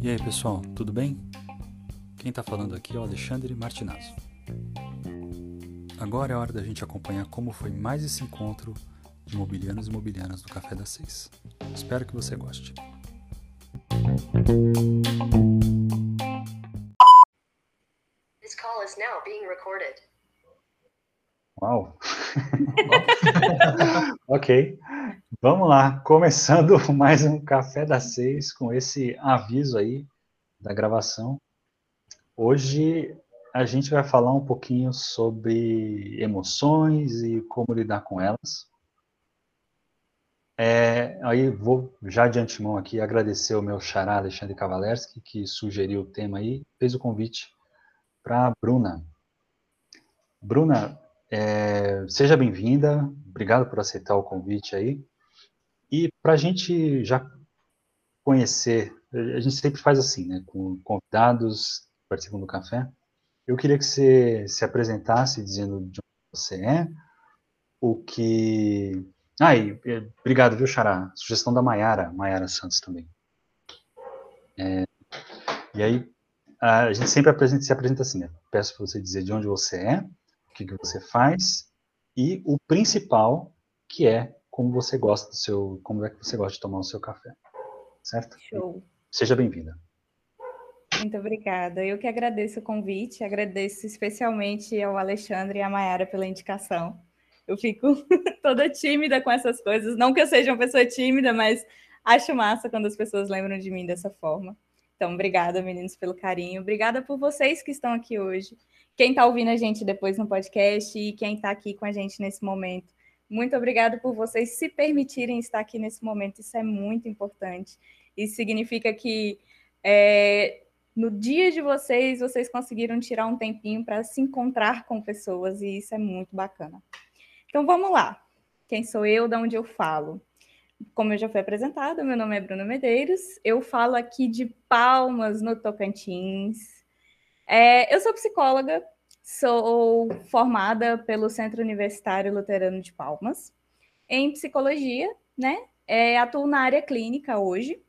E aí pessoal, tudo bem? Quem está falando aqui é o Alexandre Martinazzo. Agora é hora da gente acompanhar como foi mais esse encontro de imobiliários e imobiliárias do Café das Seis. Espero que você goste. This call is now being recorded. Uau! ok, vamos lá. Começando mais um Café das Seis com esse aviso aí da gravação. Hoje a gente vai falar um pouquinho sobre emoções e como lidar com elas. É, aí vou já de antemão aqui agradecer o meu xará Alexandre Kavalerski, que sugeriu o tema aí, fez o convite para a Bruna. Bruna, é, seja bem-vinda, obrigado por aceitar o convite aí. E para a gente já conhecer, a gente sempre faz assim, né, com convidados que participam do café. Eu queria que você se apresentasse dizendo de onde você é, o que ah, e, obrigado, viu, Xará? Sugestão da Maiara, Maiara Santos também. É, e aí, a gente sempre apresenta, se apresenta assim, né? Peço para você dizer de onde você é, o que, que você faz, e o principal, que é como você gosta do seu, como é que você gosta de tomar o seu café, certo? Show. Seja bem-vinda. Muito obrigada. Eu que agradeço o convite, agradeço especialmente ao Alexandre e à Mayara pela indicação. Eu fico toda tímida com essas coisas. Não que eu seja uma pessoa tímida, mas acho massa quando as pessoas lembram de mim dessa forma. Então, obrigada, meninos, pelo carinho. Obrigada por vocês que estão aqui hoje. Quem está ouvindo a gente depois no podcast e quem está aqui com a gente nesse momento. Muito obrigada por vocês se permitirem estar aqui nesse momento. Isso é muito importante. Isso significa que é, no dia de vocês, vocês conseguiram tirar um tempinho para se encontrar com pessoas e isso é muito bacana. Então vamos lá. Quem sou eu, de onde eu falo? Como eu já fui apresentada, meu nome é Bruno Medeiros, eu falo aqui de Palmas, no Tocantins. É, eu sou psicóloga, sou formada pelo Centro Universitário Luterano de Palmas em psicologia, né? É, atuo na área clínica hoje.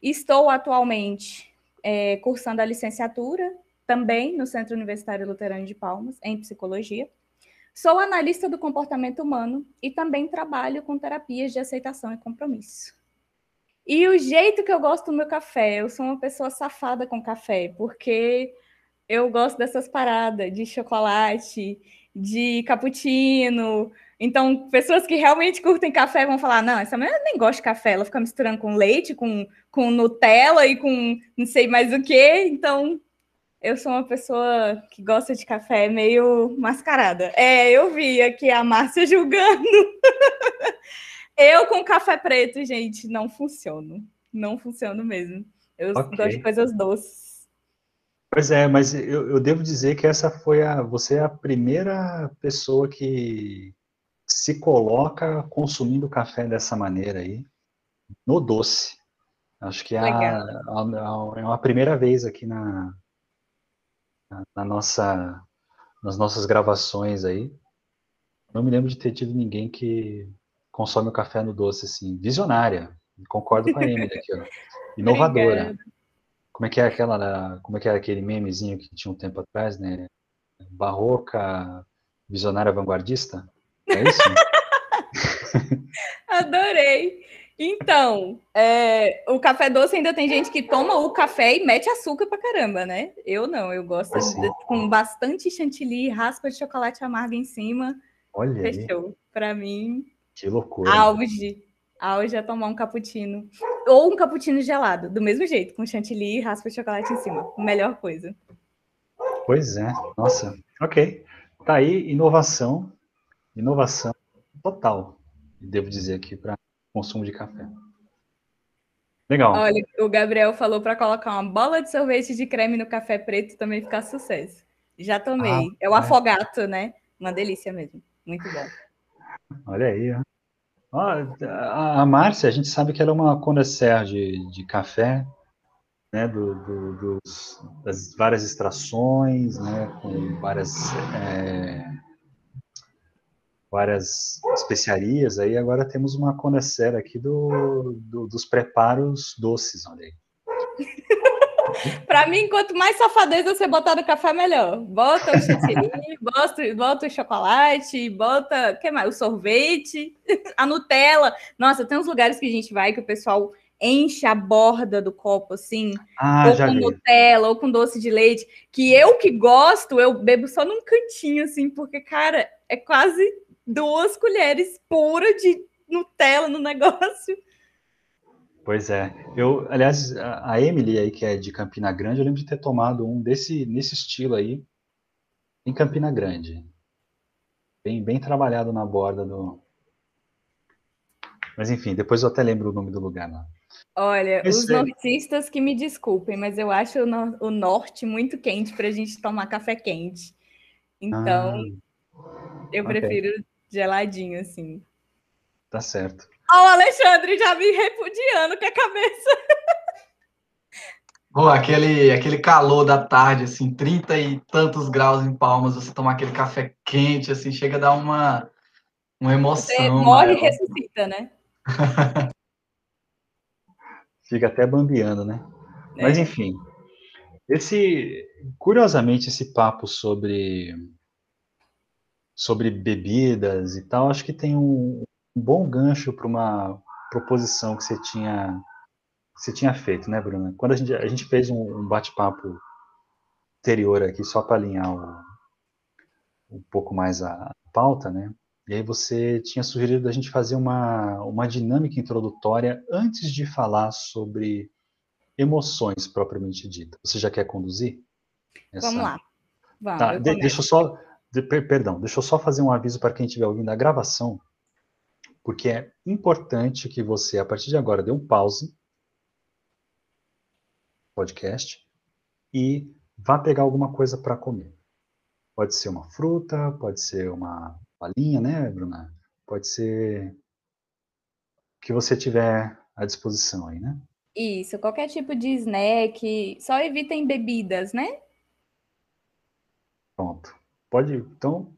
Estou atualmente é, cursando a licenciatura também no Centro Universitário Luterano de Palmas em psicologia. Sou analista do comportamento humano e também trabalho com terapias de aceitação e compromisso. E o jeito que eu gosto do meu café, eu sou uma pessoa safada com café, porque eu gosto dessas paradas de chocolate, de cappuccino. Então, pessoas que realmente curtem café vão falar: não, essa mulher nem gosta de café, ela fica misturando com leite, com, com Nutella e com não sei mais o que. Então, eu sou uma pessoa que gosta de café meio mascarada. É, eu vi aqui a Márcia julgando. eu com café preto, gente, não funciono. Não funciono mesmo. Eu okay. gosto de coisas doces. Pois é, mas eu, eu, devo dizer que essa foi a. Você é a primeira pessoa que se coloca consumindo café dessa maneira aí, no doce. Acho que é, a, a, a, é uma primeira vez aqui na, na nossa, nas nossas gravações aí. Não me lembro de ter tido ninguém que consome o café no doce, assim, visionária. Concordo com a Emily aqui, ó. Inovadora. Como é que é aquela, como é que é aquele memezinho que tinha um tempo atrás, né? Barroca, visionária vanguardista? É isso? Adorei. Então, é, o café doce ainda tem gente que toma o café e mete açúcar pra caramba, né? Eu não, eu gosto de, com bastante chantilly, raspa de chocolate amargo em cima. Olha Fechou. Aí. Pra mim. Que loucura. Auge. Auge é tomar um cappuccino. Ou um cappuccino gelado, do mesmo jeito, com chantilly e raspa de chocolate em cima. Melhor coisa. Pois é. Nossa. Ok. Tá aí, inovação. Inovação total, devo dizer aqui, para consumo de café. Legal. Olha, o Gabriel falou para colocar uma bola de sorvete de creme no café preto também ficar sucesso. Já tomei. Ah, é o é. afogato, né? Uma delícia mesmo. Muito bom. Olha aí, ó. A Márcia, a gente sabe que ela é uma connoisseur de, café, né, do, do, dos, das várias extrações, né, com várias é, várias especiarias, aí agora temos uma conhecer aqui do, do, dos preparos doces, olha aí. Para mim, quanto mais safadeza você botar no café, melhor. Bota o chantilly, bota, bota o chocolate, bota que mais? o sorvete, a Nutella. Nossa, tem uns lugares que a gente vai que o pessoal enche a borda do copo assim, ah, ou com vi. Nutella, ou com doce de leite, que eu que gosto, eu bebo só num cantinho assim, porque cara, é quase duas colheres puras de Nutella no negócio. Pois é. Eu, aliás, a Emily aí, que é de Campina Grande, eu lembro de ter tomado um desse nesse estilo aí em Campina Grande. Bem, bem trabalhado na borda do. Mas enfim, depois eu até lembro o nome do lugar lá. Olha, Esse... os nortistas que me desculpem, mas eu acho o, no o norte muito quente para a gente tomar café quente. Então, ah, eu prefiro okay. geladinho, assim. Tá certo. Ó, o Alexandre já me repudiando com a cabeça. Pô, aquele, aquele calor da tarde, assim, 30 e tantos graus em Palmas, você tomar aquele café quente, assim, chega a dar uma, uma emoção. Você morre e ressuscita, né? Fica até bambeando, né? É. Mas, enfim, esse, curiosamente, esse papo sobre sobre bebidas e tal, acho que tem um bom gancho para uma proposição que você tinha você tinha feito, né, Bruna? Quando a gente, a gente fez um, bate-papo anterior aqui, só para alinhar o, um pouco mais a pauta, né? E aí você tinha sugerido a gente fazer uma, uma dinâmica introdutória antes de falar sobre emoções propriamente ditas. Você já quer conduzir? Essa... Vamos lá. Vamos, tá, de, deixa eu só, de, perdão, deixa eu só fazer um aviso para quem estiver ouvindo a gravação porque é importante que você, a partir de agora, dê um pause podcast e vá pegar alguma coisa para comer. Pode ser uma fruta, pode ser uma balinha, né, Bruna? Pode ser o que você tiver à disposição aí, né? Isso, qualquer tipo de snack, só evitem bebidas, né? Pronto. Pode, então,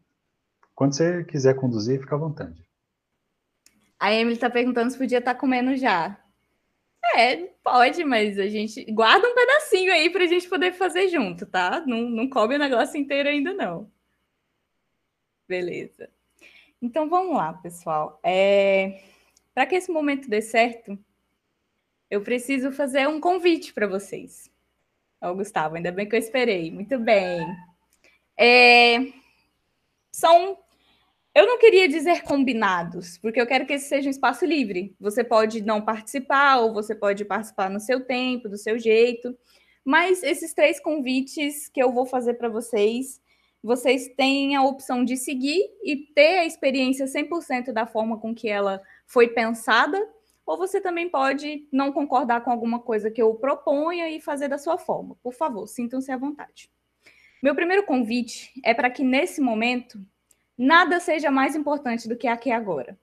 quando você quiser conduzir, fica à vontade. A Emily está perguntando se podia estar tá comendo já. É, pode, mas a gente guarda um pedacinho aí para a gente poder fazer junto, tá? Não, não come o negócio inteiro ainda, não. Beleza. Então vamos lá, pessoal. É... Para que esse momento dê certo, eu preciso fazer um convite para vocês. Ó, Gustavo, ainda bem que eu esperei. Muito bem. É... São eu não queria dizer combinados, porque eu quero que esse seja um espaço livre. Você pode não participar, ou você pode participar no seu tempo, do seu jeito. Mas esses três convites que eu vou fazer para vocês, vocês têm a opção de seguir e ter a experiência 100% da forma com que ela foi pensada, ou você também pode não concordar com alguma coisa que eu proponha e fazer da sua forma. Por favor, sintam-se à vontade. Meu primeiro convite é para que nesse momento nada seja mais importante do que aqui agora.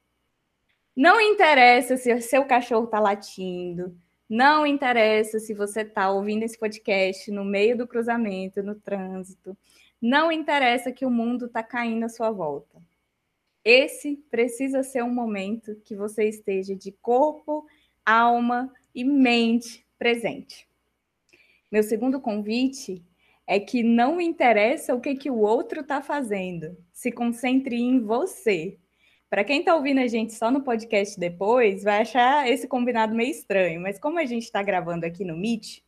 Não interessa se seu cachorro está latindo, não interessa se você está ouvindo esse podcast no meio do cruzamento, no trânsito, não interessa que o mundo está caindo à sua volta. Esse precisa ser um momento que você esteja de corpo, alma e mente presente. Meu segundo convite é que não interessa o que, que o outro está fazendo. Se concentre em você. Para quem está ouvindo a gente só no podcast depois, vai achar esse combinado meio estranho, mas como a gente está gravando aqui no Meet,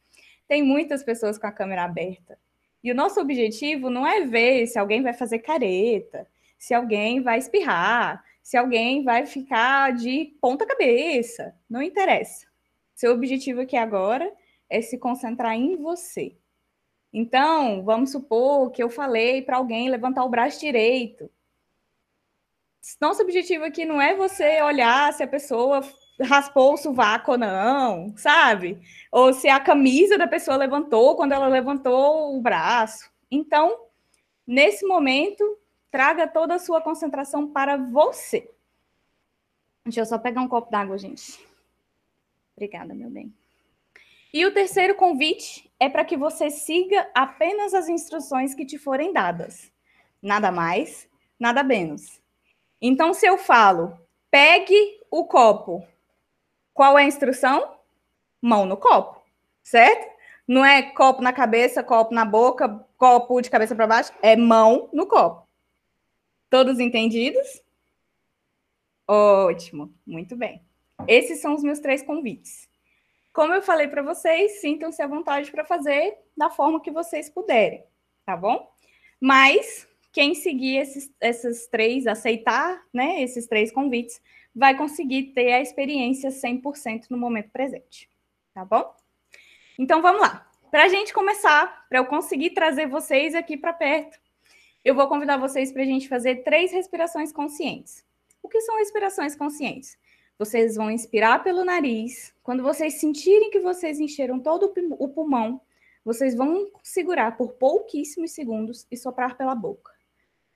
tem muitas pessoas com a câmera aberta. E o nosso objetivo não é ver se alguém vai fazer careta, se alguém vai espirrar, se alguém vai ficar de ponta cabeça. Não interessa. Seu objetivo aqui agora é se concentrar em você. Então, vamos supor que eu falei para alguém levantar o braço direito. Nosso objetivo aqui não é você olhar se a pessoa raspou o sovaco ou não, sabe? Ou se a camisa da pessoa levantou quando ela levantou o braço. Então, nesse momento, traga toda a sua concentração para você. Deixa eu só pegar um copo d'água, gente. Obrigada, meu bem. E o terceiro convite é para que você siga apenas as instruções que te forem dadas. Nada mais, nada menos. Então, se eu falo, pegue o copo, qual é a instrução? Mão no copo, certo? Não é copo na cabeça, copo na boca, copo de cabeça para baixo, é mão no copo. Todos entendidos? Ótimo, muito bem. Esses são os meus três convites. Como eu falei para vocês, sintam-se à vontade para fazer da forma que vocês puderem, tá bom? Mas quem seguir esses, esses três, aceitar né, esses três convites, vai conseguir ter a experiência 100% no momento presente, tá bom? Então vamos lá. Para a gente começar, para eu conseguir trazer vocês aqui para perto, eu vou convidar vocês para a gente fazer três respirações conscientes. O que são respirações conscientes? Vocês vão inspirar pelo nariz. Quando vocês sentirem que vocês encheram todo o pulmão, vocês vão segurar por pouquíssimos segundos e soprar pela boca.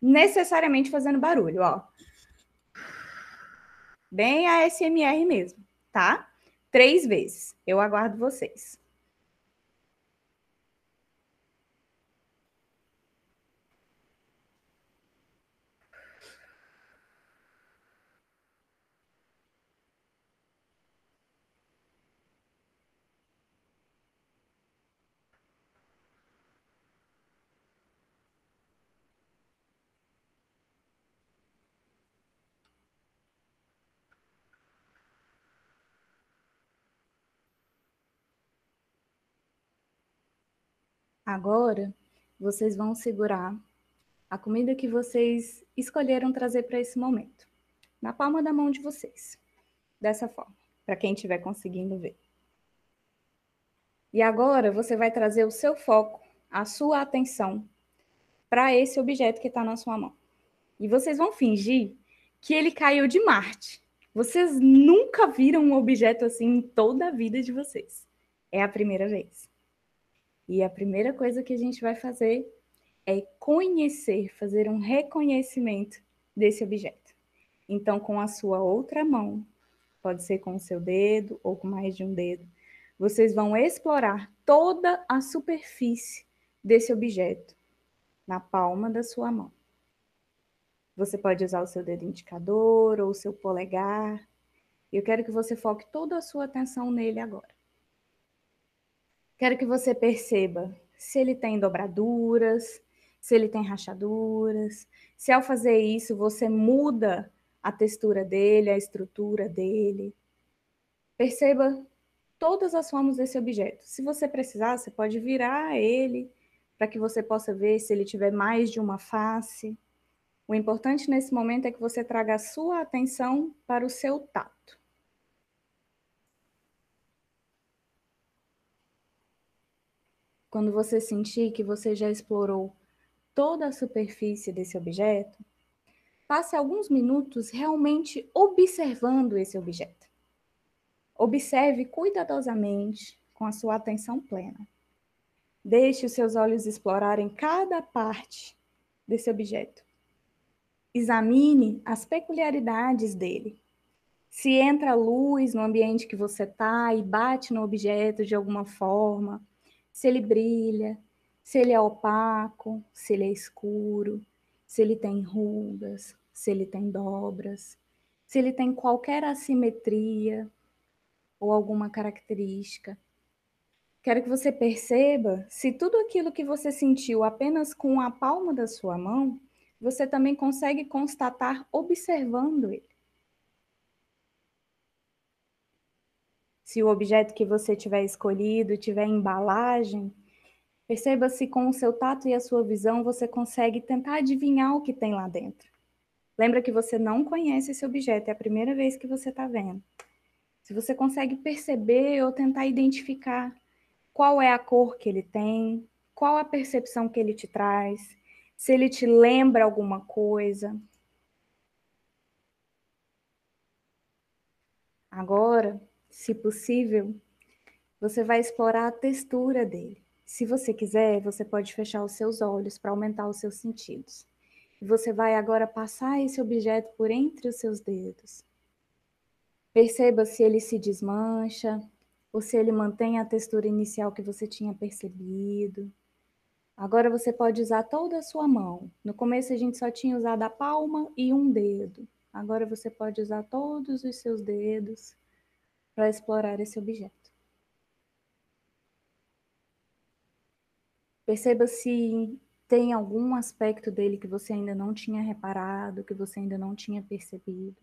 Necessariamente fazendo barulho, ó. Bem ASMR mesmo, tá? Três vezes. Eu aguardo vocês. Agora, vocês vão segurar a comida que vocês escolheram trazer para esse momento, na palma da mão de vocês. Dessa forma, para quem estiver conseguindo ver. E agora você vai trazer o seu foco, a sua atenção para esse objeto que está na sua mão. E vocês vão fingir que ele caiu de Marte. Vocês nunca viram um objeto assim em toda a vida de vocês. É a primeira vez. E a primeira coisa que a gente vai fazer é conhecer, fazer um reconhecimento desse objeto. Então, com a sua outra mão, pode ser com o seu dedo ou com mais de um dedo, vocês vão explorar toda a superfície desse objeto na palma da sua mão. Você pode usar o seu dedo indicador ou o seu polegar. Eu quero que você foque toda a sua atenção nele agora. Quero que você perceba se ele tem dobraduras, se ele tem rachaduras, se ao fazer isso você muda a textura dele, a estrutura dele. Perceba todas as formas desse objeto. Se você precisar, você pode virar ele para que você possa ver se ele tiver mais de uma face. O importante nesse momento é que você traga a sua atenção para o seu tato. Quando você sentir que você já explorou toda a superfície desse objeto, passe alguns minutos realmente observando esse objeto. Observe cuidadosamente, com a sua atenção plena. Deixe os seus olhos explorarem cada parte desse objeto. Examine as peculiaridades dele. Se entra luz no ambiente que você está e bate no objeto de alguma forma, se ele brilha, se ele é opaco, se ele é escuro, se ele tem rugas, se ele tem dobras, se ele tem qualquer assimetria ou alguma característica. Quero que você perceba se tudo aquilo que você sentiu apenas com a palma da sua mão, você também consegue constatar observando ele. Se o objeto que você tiver escolhido tiver embalagem, perceba se com o seu tato e a sua visão você consegue tentar adivinhar o que tem lá dentro. Lembra que você não conhece esse objeto, é a primeira vez que você está vendo. Se você consegue perceber ou tentar identificar qual é a cor que ele tem, qual a percepção que ele te traz, se ele te lembra alguma coisa. Agora, se possível, você vai explorar a textura dele. Se você quiser, você pode fechar os seus olhos para aumentar os seus sentidos. Você vai agora passar esse objeto por entre os seus dedos. Perceba se ele se desmancha ou se ele mantém a textura inicial que você tinha percebido. Agora você pode usar toda a sua mão. No começo a gente só tinha usado a palma e um dedo. agora você pode usar todos os seus dedos para explorar esse objeto. Perceba se tem algum aspecto dele que você ainda não tinha reparado, que você ainda não tinha percebido.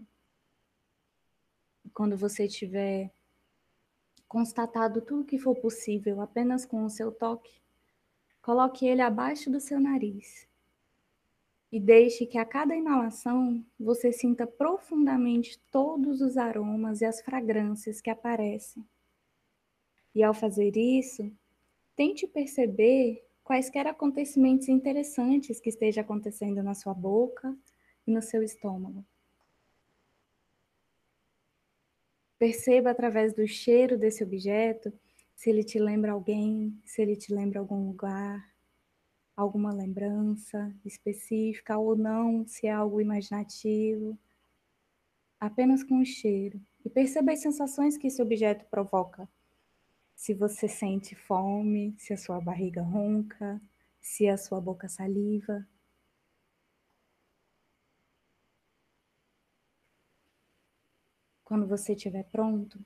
Quando você tiver constatado tudo que for possível apenas com o seu toque, coloque ele abaixo do seu nariz e deixe que a cada inalação você sinta profundamente todos os aromas e as fragrâncias que aparecem. E ao fazer isso, tente perceber quaisquer acontecimentos interessantes que estejam acontecendo na sua boca e no seu estômago. Perceba através do cheiro desse objeto se ele te lembra alguém, se ele te lembra algum lugar, alguma lembrança específica ou não, se é algo imaginativo. Apenas com o cheiro. E perceba as sensações que esse objeto provoca se você sente fome, se a sua barriga ronca, se a sua boca saliva. Quando você estiver pronto,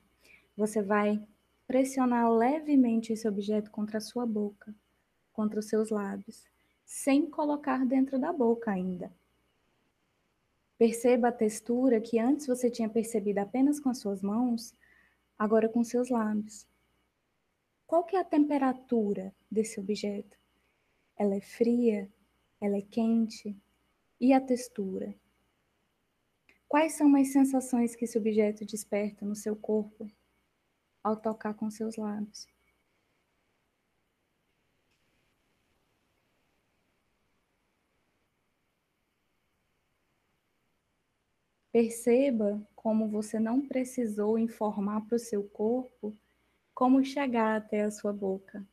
você vai pressionar levemente esse objeto contra a sua boca, contra os seus lábios, sem colocar dentro da boca ainda. Perceba a textura que antes você tinha percebido apenas com as suas mãos, agora com seus lábios. Qual que é a temperatura desse objeto? Ela é fria? Ela é quente? E a textura? Quais são as sensações que esse objeto desperta no seu corpo ao tocar com seus lábios? Perceba como você não precisou informar para o seu corpo como chegar até a sua boca.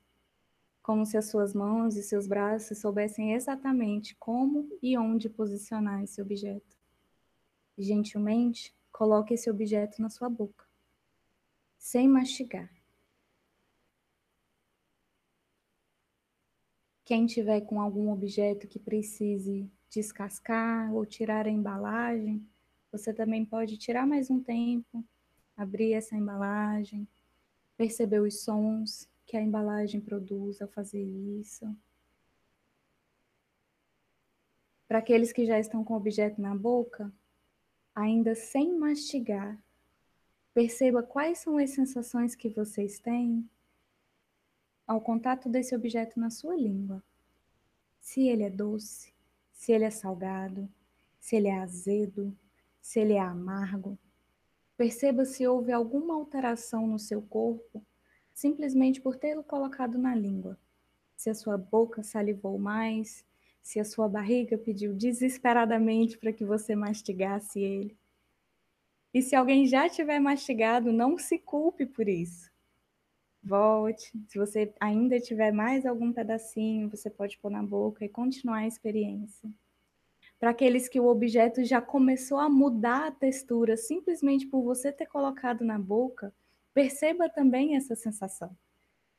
Como se as suas mãos e seus braços soubessem exatamente como e onde posicionar esse objeto. Gentilmente, coloque esse objeto na sua boca, sem mastigar. Quem tiver com algum objeto que precise descascar ou tirar a embalagem, você também pode tirar mais um tempo, abrir essa embalagem, perceber os sons que a embalagem produz ao fazer isso. Para aqueles que já estão com o objeto na boca, ainda sem mastigar, perceba quais são as sensações que vocês têm ao contato desse objeto na sua língua. Se ele é doce, se ele é salgado, se ele é azedo, se ele é amargo, Perceba se houve alguma alteração no seu corpo simplesmente por tê-lo colocado na língua. Se a sua boca salivou mais, se a sua barriga pediu desesperadamente para que você mastigasse ele. E se alguém já tiver mastigado, não se culpe por isso. Volte. Se você ainda tiver mais algum pedacinho, você pode pôr na boca e continuar a experiência para aqueles que o objeto já começou a mudar a textura simplesmente por você ter colocado na boca, perceba também essa sensação.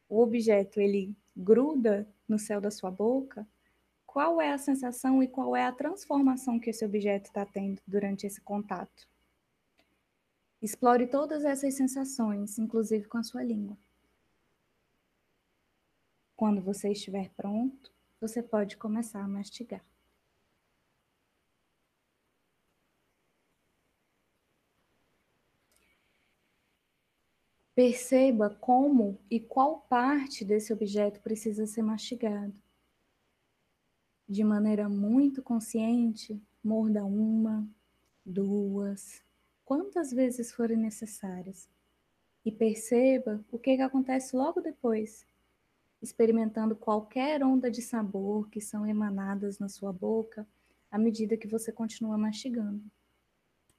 O objeto ele gruda no céu da sua boca. Qual é a sensação e qual é a transformação que esse objeto está tendo durante esse contato? Explore todas essas sensações, inclusive com a sua língua. Quando você estiver pronto, você pode começar a mastigar. Perceba como e qual parte desse objeto precisa ser mastigado. De maneira muito consciente, morda uma, duas, quantas vezes forem necessárias. E perceba o que, que acontece logo depois, experimentando qualquer onda de sabor que são emanadas na sua boca à medida que você continua mastigando,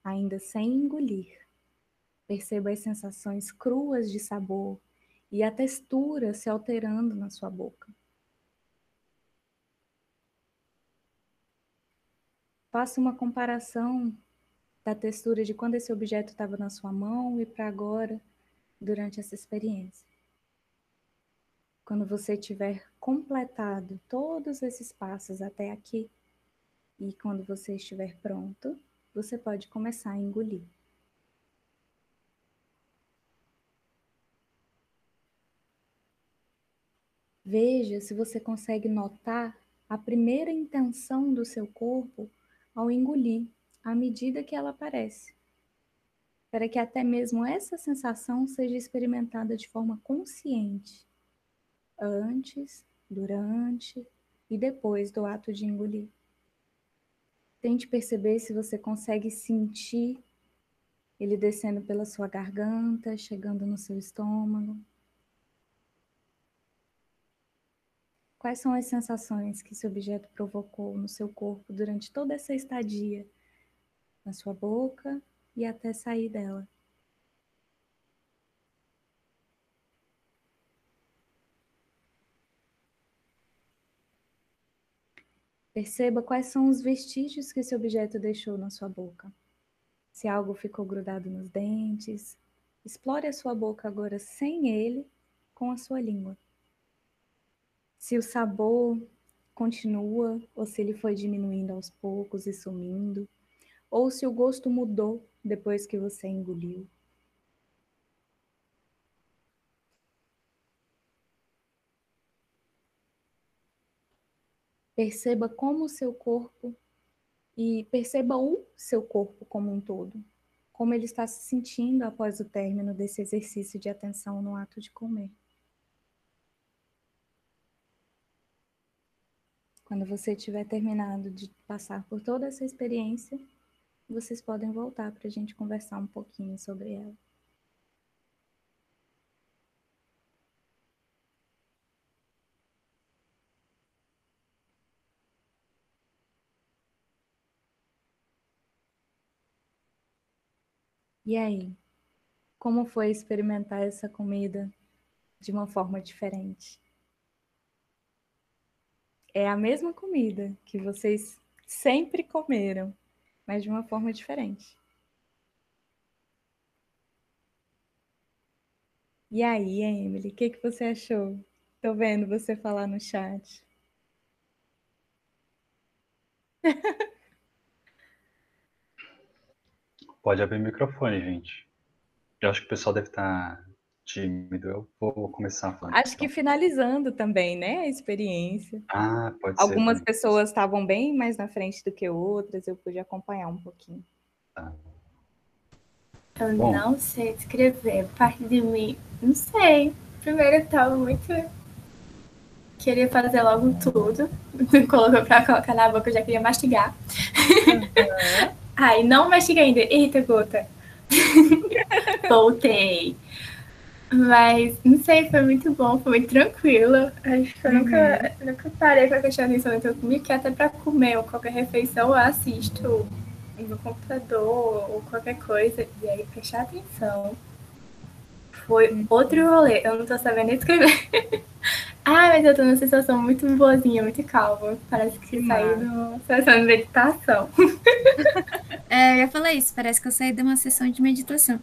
ainda sem engolir. Perceba as sensações cruas de sabor e a textura se alterando na sua boca. Faça uma comparação da textura de quando esse objeto estava na sua mão e para agora, durante essa experiência. Quando você tiver completado todos esses passos até aqui, e quando você estiver pronto, você pode começar a engolir. Veja se você consegue notar a primeira intenção do seu corpo ao engolir, à medida que ela aparece. Para que até mesmo essa sensação seja experimentada de forma consciente, antes, durante e depois do ato de engolir. Tente perceber se você consegue sentir ele descendo pela sua garganta, chegando no seu estômago. Quais são as sensações que esse objeto provocou no seu corpo durante toda essa estadia na sua boca e até sair dela? Perceba quais são os vestígios que esse objeto deixou na sua boca. Se algo ficou grudado nos dentes, explore a sua boca agora sem ele, com a sua língua se o sabor continua ou se ele foi diminuindo aos poucos e sumindo, ou se o gosto mudou depois que você engoliu. Perceba como o seu corpo e perceba o seu corpo como um todo, como ele está se sentindo após o término desse exercício de atenção no ato de comer. Quando você tiver terminado de passar por toda essa experiência, vocês podem voltar para a gente conversar um pouquinho sobre ela. E aí, como foi experimentar essa comida de uma forma diferente? É a mesma comida que vocês sempre comeram, mas de uma forma diferente. E aí, Emily, o que, que você achou? Tô vendo você falar no chat. Pode abrir o microfone, gente. Eu acho que o pessoal deve estar tá tímido. Eu vou começar falando. Acho que finalizando também, né, a experiência. Ah, pode Algumas ser. pessoas estavam bem mais na frente do que outras, eu pude acompanhar um pouquinho. Tá. Eu Bom. não sei descrever. Parte de mim, não sei. Primeiro eu tava muito. Queria fazer logo tudo. Colocou pra colocar na boca, eu já queria mastigar. Ai, não mastiguei ainda. Eita, gota. Voltei. Mas, não sei, foi muito bom, foi muito tranquilo. Acho que eu nunca, nunca parei pra prestar atenção no que eu comi, que até pra comer ou qualquer refeição eu assisto no computador ou qualquer coisa. E aí, prestar atenção. Foi outro rolê. Eu não tô sabendo nem escrever. ah, mas eu tô numa sensação muito boazinha, muito calma. Parece que, Que saí de uma sessão de meditação. É, eu ia falar isso, parece que eu saí de uma sessão de meditação.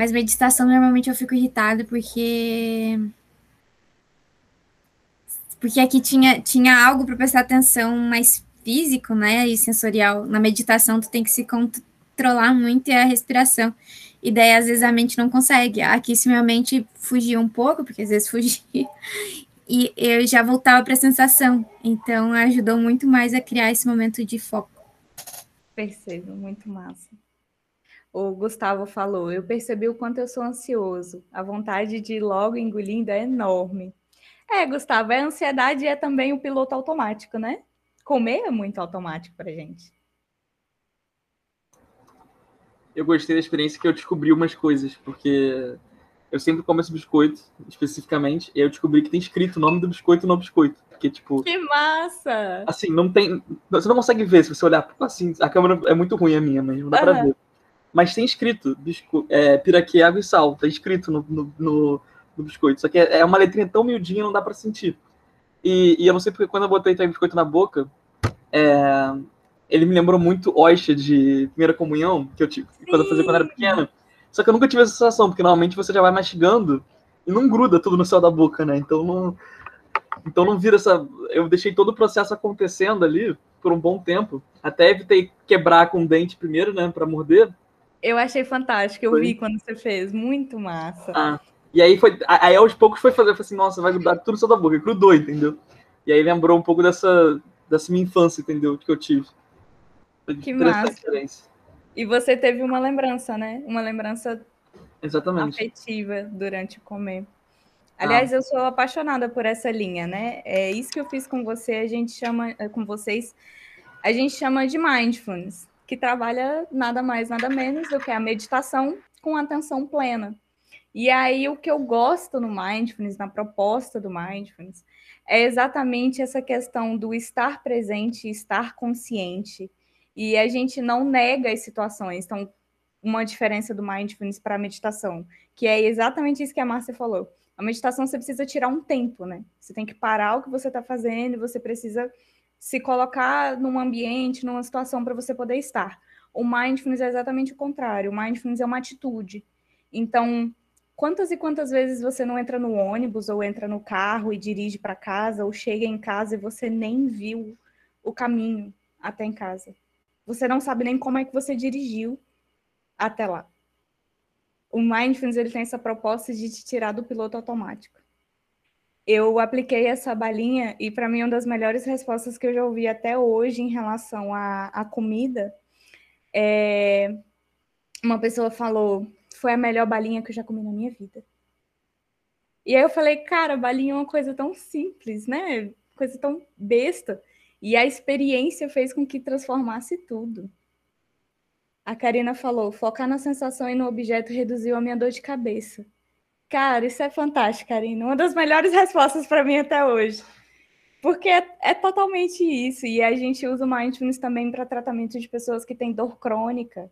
Mas meditação normalmente eu fico irritada porque. Porque aqui tinha, tinha algo para prestar atenção mais físico, né? E sensorial. Na meditação, tu tem que se controlar muito e a respiração. E daí, às vezes, a mente não consegue. Aqui, se minha mente fugia um pouco, porque às vezes fugia, e eu já voltava para a sensação. Então, ajudou muito mais a criar esse momento de foco. Percebo, muito massa. O Gustavo falou: eu percebi o quanto eu sou ansioso. A vontade de ir logo engolindo é enorme. É, Gustavo, a ansiedade é também o piloto automático, né? Comer é muito automático pra gente. eu gostei da experiência que eu descobri umas coisas, porque eu sempre como esse biscoito, especificamente, e eu descobri que tem escrito o nome do biscoito no biscoito. Porque, tipo, Que massa! assim, não tem. Você não consegue ver se você olhar. Assim, a câmera é muito ruim a minha, mas não dá pra Aham. ver. Mas tem escrito bisco... é, piraquê, água e sal. Tá escrito no, no, no- no biscoito. Só que é é uma letrinha tão miudinha, não dá pra sentir. E, e eu não sei porque quando eu botei o biscoito na boca, é, ele me lembrou muito Oxa de primeira comunhão, que eu tive quando eu fazia quando eu era pequeno. Só que eu nunca tive essa sensação, porque normalmente você já vai mastigando e não gruda tudo no céu da boca, né? Então não. Então não vira essa. Eu deixei todo o processo acontecendo ali por um bom tempo. Até evitei quebrar com o dente primeiro, né? Pra morder. Eu achei fantástico, eu Foi. vi quando você fez, muito massa. Ah, e aí foi. Aí aos poucos foi fazer, eu falei assim, nossa, vai grudar tudo céu da boca, grudou, entendeu? E aí lembrou um pouco dessa, dessa minha infância, entendeu? Que eu tive. Foi Que massa. E você teve uma lembrança, né? Uma lembrança Exatamente. afetiva durante o comer. Ah. Aliás, eu sou apaixonada por essa linha, né? É isso que eu fiz com você, a gente chama com vocês, a gente chama de mindfulness, que trabalha nada mais, nada menos do que a meditação com atenção plena. E aí o que eu gosto no mindfulness, na proposta do mindfulness, é exatamente essa questão do estar presente, estar consciente. E a gente não nega as situações. Então, uma diferença do mindfulness para a meditação, que é exatamente isso que a Márcia falou. A meditação você precisa tirar um tempo, né? Você tem que parar o que você está fazendo, você precisa se colocar num ambiente, numa situação para você poder estar. O mindfulness é exatamente o contrário. O mindfulness é uma atitude. Então, quantas e quantas vezes você não entra no ônibus ou entra no carro e dirige para casa ou chega em casa e você nem viu o caminho até em casa? Você não sabe nem como é que você dirigiu até lá. O mindfulness ele tem essa proposta de te tirar do piloto automático. Eu apliquei essa balinha e para mim uma das melhores respostas que eu já ouvi até hoje em relação à, à comida é uma pessoa falou foi a melhor balinha que eu já comi na minha vida. E aí eu falei, cara, balinha é uma coisa tão simples, né? Coisa tão besta. E a experiência fez com que transformasse tudo. A Karina falou: focar na sensação e no objeto reduziu a minha dor de cabeça. Cara, isso é fantástico, Karina. Uma das melhores respostas para mim até hoje. Porque é, é totalmente isso. E a gente usa o mindfulness também para tratamento de pessoas que têm dor crônica,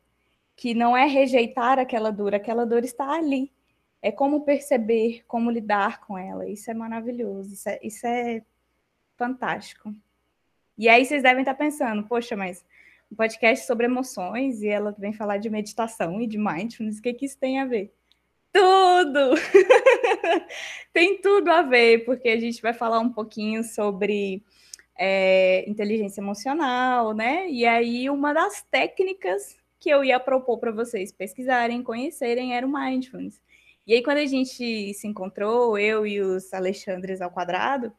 que não é rejeitar aquela dor, aquela dor está ali. É como perceber, como lidar com ela. Isso é maravilhoso, isso é, isso é fantástico. E aí vocês devem estar pensando, poxa, mas um podcast sobre emoções e ela vem falar de meditação e de mindfulness, o que, que isso tem a ver? Tudo! tem tudo a ver, porque a gente vai falar um pouquinho sobre é, inteligência emocional, né? E aí, uma das técnicas que eu ia propor para vocês pesquisarem, conhecerem, era o mindfulness. E aí, quando a gente se encontrou, eu e os Alexandres ao quadrado,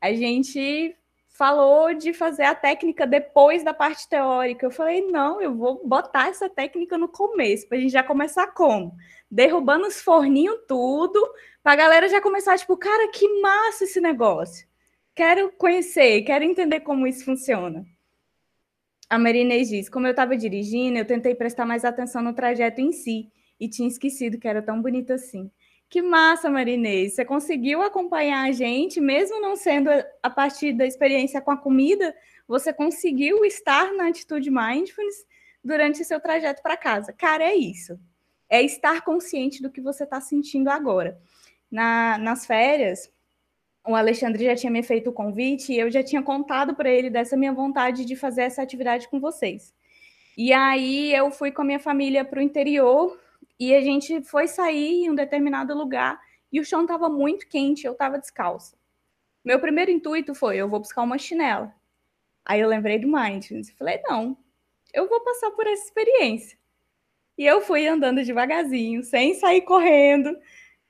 a gente falou de fazer a técnica depois da parte teórica. Eu falei, não, eu vou botar essa técnica no começo, para a gente já começar como? Derrubando os forninhos tudo, para a galera já começar, tipo, cara, que massa esse negócio. Quero conhecer, quero entender como isso funciona. A Marinês diz, como eu estava dirigindo, eu tentei prestar mais atenção no trajeto em si, e tinha esquecido que era tão bonito assim. Que massa, Marinês. Você conseguiu acompanhar a gente, mesmo não sendo a partir da experiência com a comida, você conseguiu estar na atitude mindfulness durante seu trajeto para casa. Cara, é isso. É estar consciente do que você está sentindo agora. Na, nas férias, o Alexandre já tinha me feito o convite e eu já tinha contado para ele dessa minha vontade de fazer essa atividade com vocês. E aí eu fui com a minha família para o interior e a gente foi sair em um determinado lugar e o chão estava muito quente, eu estava descalça. Meu primeiro intuito foi, eu vou buscar uma chinela. Aí eu lembrei do Mindfulness. Falei, não, eu vou passar por essa experiência. E eu fui andando devagarzinho, sem sair correndo,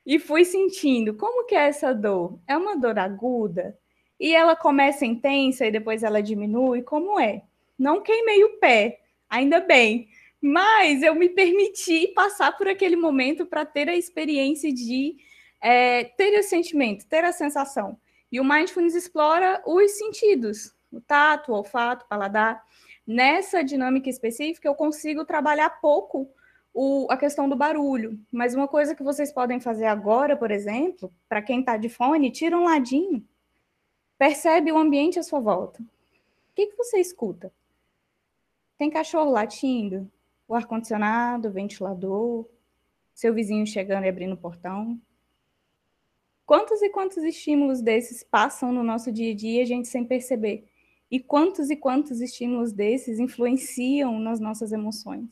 e fui sentindo como que é essa dor. É uma dor aguda? E ela começa intensa e depois ela diminui? Como é? Não queimei o pé, ainda bem. Mas eu me permiti passar por aquele momento para ter a experiência de é, ter o sentimento, ter a sensação. E o Mindfulness explora os sentidos, o tato, o olfato, o paladar. Nessa dinâmica específica, eu consigo trabalhar pouco o, a questão do barulho. Mas uma coisa que vocês podem fazer agora, por exemplo, para quem está de fone, tira um ladinho. Percebe o ambiente à sua volta. O que, que você escuta? Tem cachorro latindo? O ar-condicionado, o ventilador, seu vizinho chegando e abrindo o portão. Quantos e quantos estímulos desses passam no nosso dia a dia, a gente sem perceber? E quantos e quantos estímulos desses influenciam nas nossas emoções?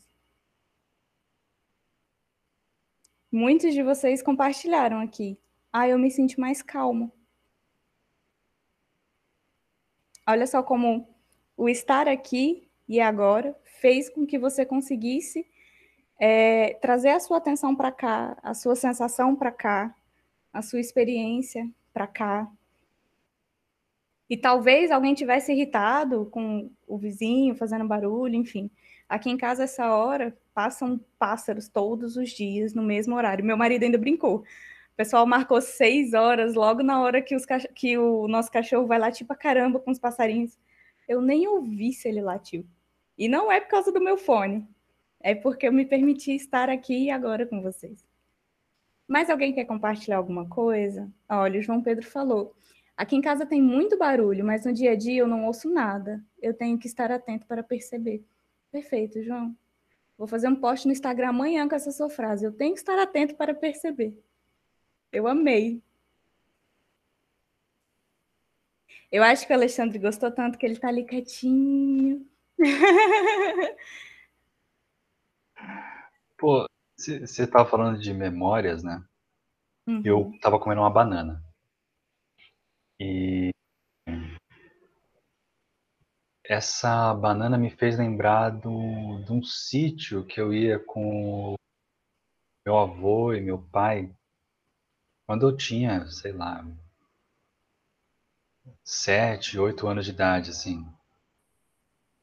Muitos de vocês compartilharam aqui. Ah, eu me sinto mais calmo. Olha só como o estar aqui e agora fez com que você conseguisse é, trazer a sua atenção para cá, a sua sensação para cá, a sua experiência para cá. E talvez alguém tivesse irritado com o vizinho fazendo barulho, enfim. Aqui em casa, essa hora, passam pássaros todos os dias, no mesmo horário. Meu marido ainda brincou. O pessoal marcou seis horas, logo na hora que, os, que o nosso cachorro vai latir pra caramba com os passarinhos. Eu nem ouvi se ele latiu. E não é por causa do meu fone. É porque eu me permiti estar aqui agora com vocês. Mais alguém quer compartilhar alguma coisa? Olha, o João Pedro falou. Aqui em casa tem muito barulho, mas no dia a dia eu não ouço nada. Eu tenho que estar atento para perceber. Perfeito, João. Vou fazer um post no Instagram amanhã com essa sua frase. Eu tenho que estar atento para perceber. Eu amei. Eu acho que o Alexandre gostou tanto que ele está ali quietinho. Pô, você estava falando de memórias, né? Uhum. Eu estava comendo uma banana. E essa banana me fez lembrar do, de um sítio que eu ia com meu avô e meu pai quando eu tinha, sei lá, sete, oito anos de idade, assim.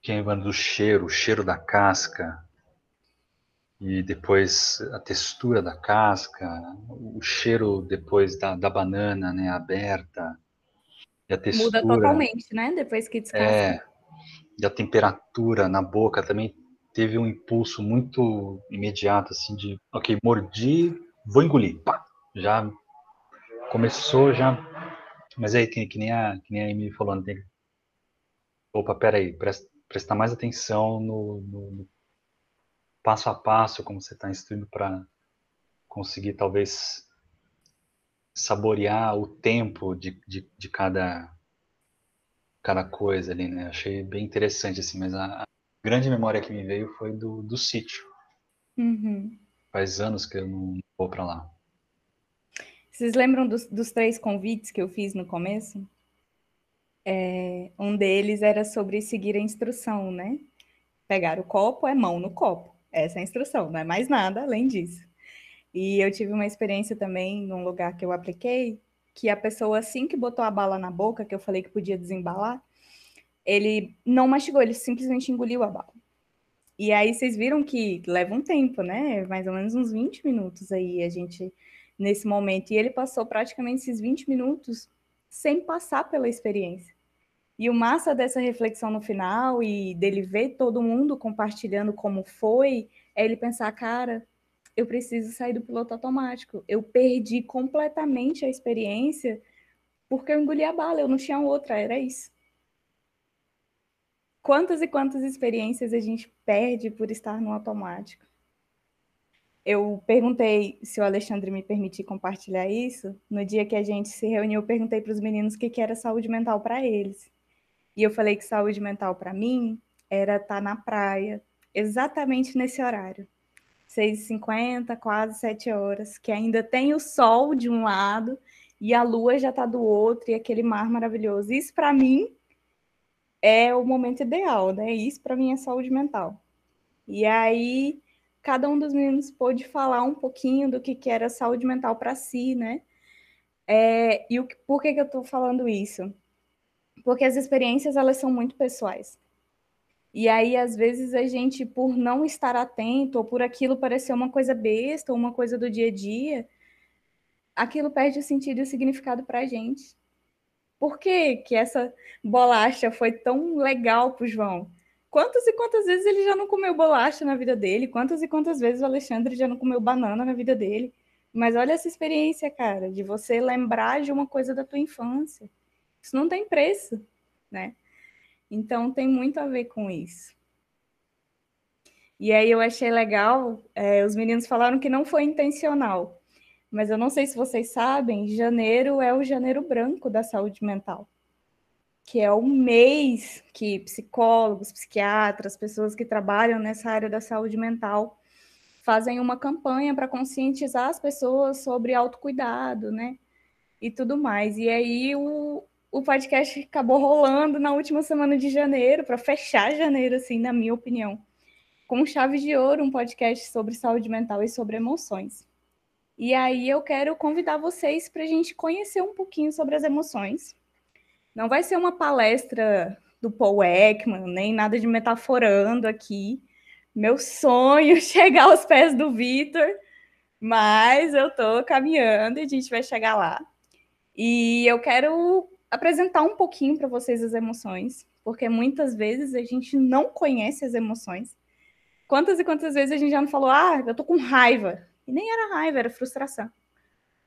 Fiquei lembrando do cheiro, o cheiro da casca, e depois a textura da casca, o cheiro depois da, da banana, né, aberta, e a textura... Muda totalmente, né, depois que descasca. É, e a temperatura na boca também teve um impulso muito imediato, assim, de, ok, mordi, vou engolir, pá, já começou, já, mas aí, que, que nem a, que nem a Amy falou, tem opa, peraí, presta, prestar mais atenção no, no, no passo a passo, como você está instruindo para conseguir, talvez, saborear o tempo de, de, de cada cada coisa ali, né? Achei bem interessante, assim, mas a, a grande memória que me veio foi do, do sítio. Uhum. Faz anos que eu não vou para lá. Vocês lembram dos, dos, três convites que eu fiz no começo? É, um deles era sobre seguir a instrução, né? Pegar o copo é mão no copo. Essa é a instrução, não é mais nada além disso. E eu tive uma experiência também num lugar que eu apliquei, que a pessoa, assim que botou a bala na boca, que eu falei que podia desembalar, ele não mastigou, ele simplesmente engoliu a bala. E aí vocês viram que leva um tempo, né? Mais ou menos uns 20 minutos aí a gente nesse momento. E ele passou praticamente esses 20 minutos sem passar pela experiência. E o massa dessa reflexão no final e dele ver todo mundo compartilhando como foi, é ele pensar, cara, eu preciso sair do piloto automático. Eu perdi completamente a experiência porque eu engoli a bala, eu não tinha outra, era isso. Quantas e quantas experiências a gente perde por estar no automático? Eu perguntei se o Alexandre me permitir compartilhar isso. No dia que a gente se reuniu, eu perguntei para os meninos o que, que era saúde mental para eles. E eu falei que saúde mental para mim era estar na praia, exatamente nesse horário 6h50, quase 7 horas, que ainda tem o sol de um lado e a lua já está do outro, e aquele mar maravilhoso. Isso, para mim, é o momento ideal, né? Isso, para mim, é saúde mental. E aí, cada um dos meninos pôde falar um pouquinho do que, que era saúde mental para si, né? É, e o, por que, que eu estou falando isso? Porque as experiências, elas são muito pessoais. E aí, às vezes, a gente, por não estar atento, ou por aquilo parecer uma coisa besta, ou uma coisa do dia a dia, aquilo perde o sentido e o significado para a gente. Por que, que essa bolacha foi tão legal para o João? Quantas e quantas vezes ele já não comeu bolacha na vida dele? Quantas e quantas vezes o Alexandre já não comeu banana na vida dele? Mas olha essa experiência, cara, de você lembrar de uma coisa da tua infância. Isso não tem preço, né? Então tem muito a ver com isso. E aí eu achei legal, é, os meninos falaram que não foi intencional, mas eu não sei se vocês sabem, janeiro é o janeiro branco da saúde mental, que é o mês que psicólogos, psiquiatras, pessoas que trabalham nessa área da saúde mental fazem uma campanha para conscientizar as pessoas sobre autocuidado, né? E tudo mais. E aí o, o podcast acabou rolando na última semana de janeiro, para fechar janeiro, assim, na minha opinião, com chave de ouro, um podcast sobre saúde mental e sobre emoções. E aí eu quero convidar vocês para a gente conhecer um pouquinho sobre as emoções. Não vai ser uma palestra do Paul Ekman, nem nada de metaforando aqui. Meu sonho é chegar aos pés do Vitor, mas eu estou caminhando e a gente vai chegar lá. E eu quero apresentar um pouquinho para vocês as emoções, porque muitas vezes a gente não conhece as emoções. Quantas e quantas vezes a gente já não falou, ah, eu tô com raiva. E nem era raiva, era frustração.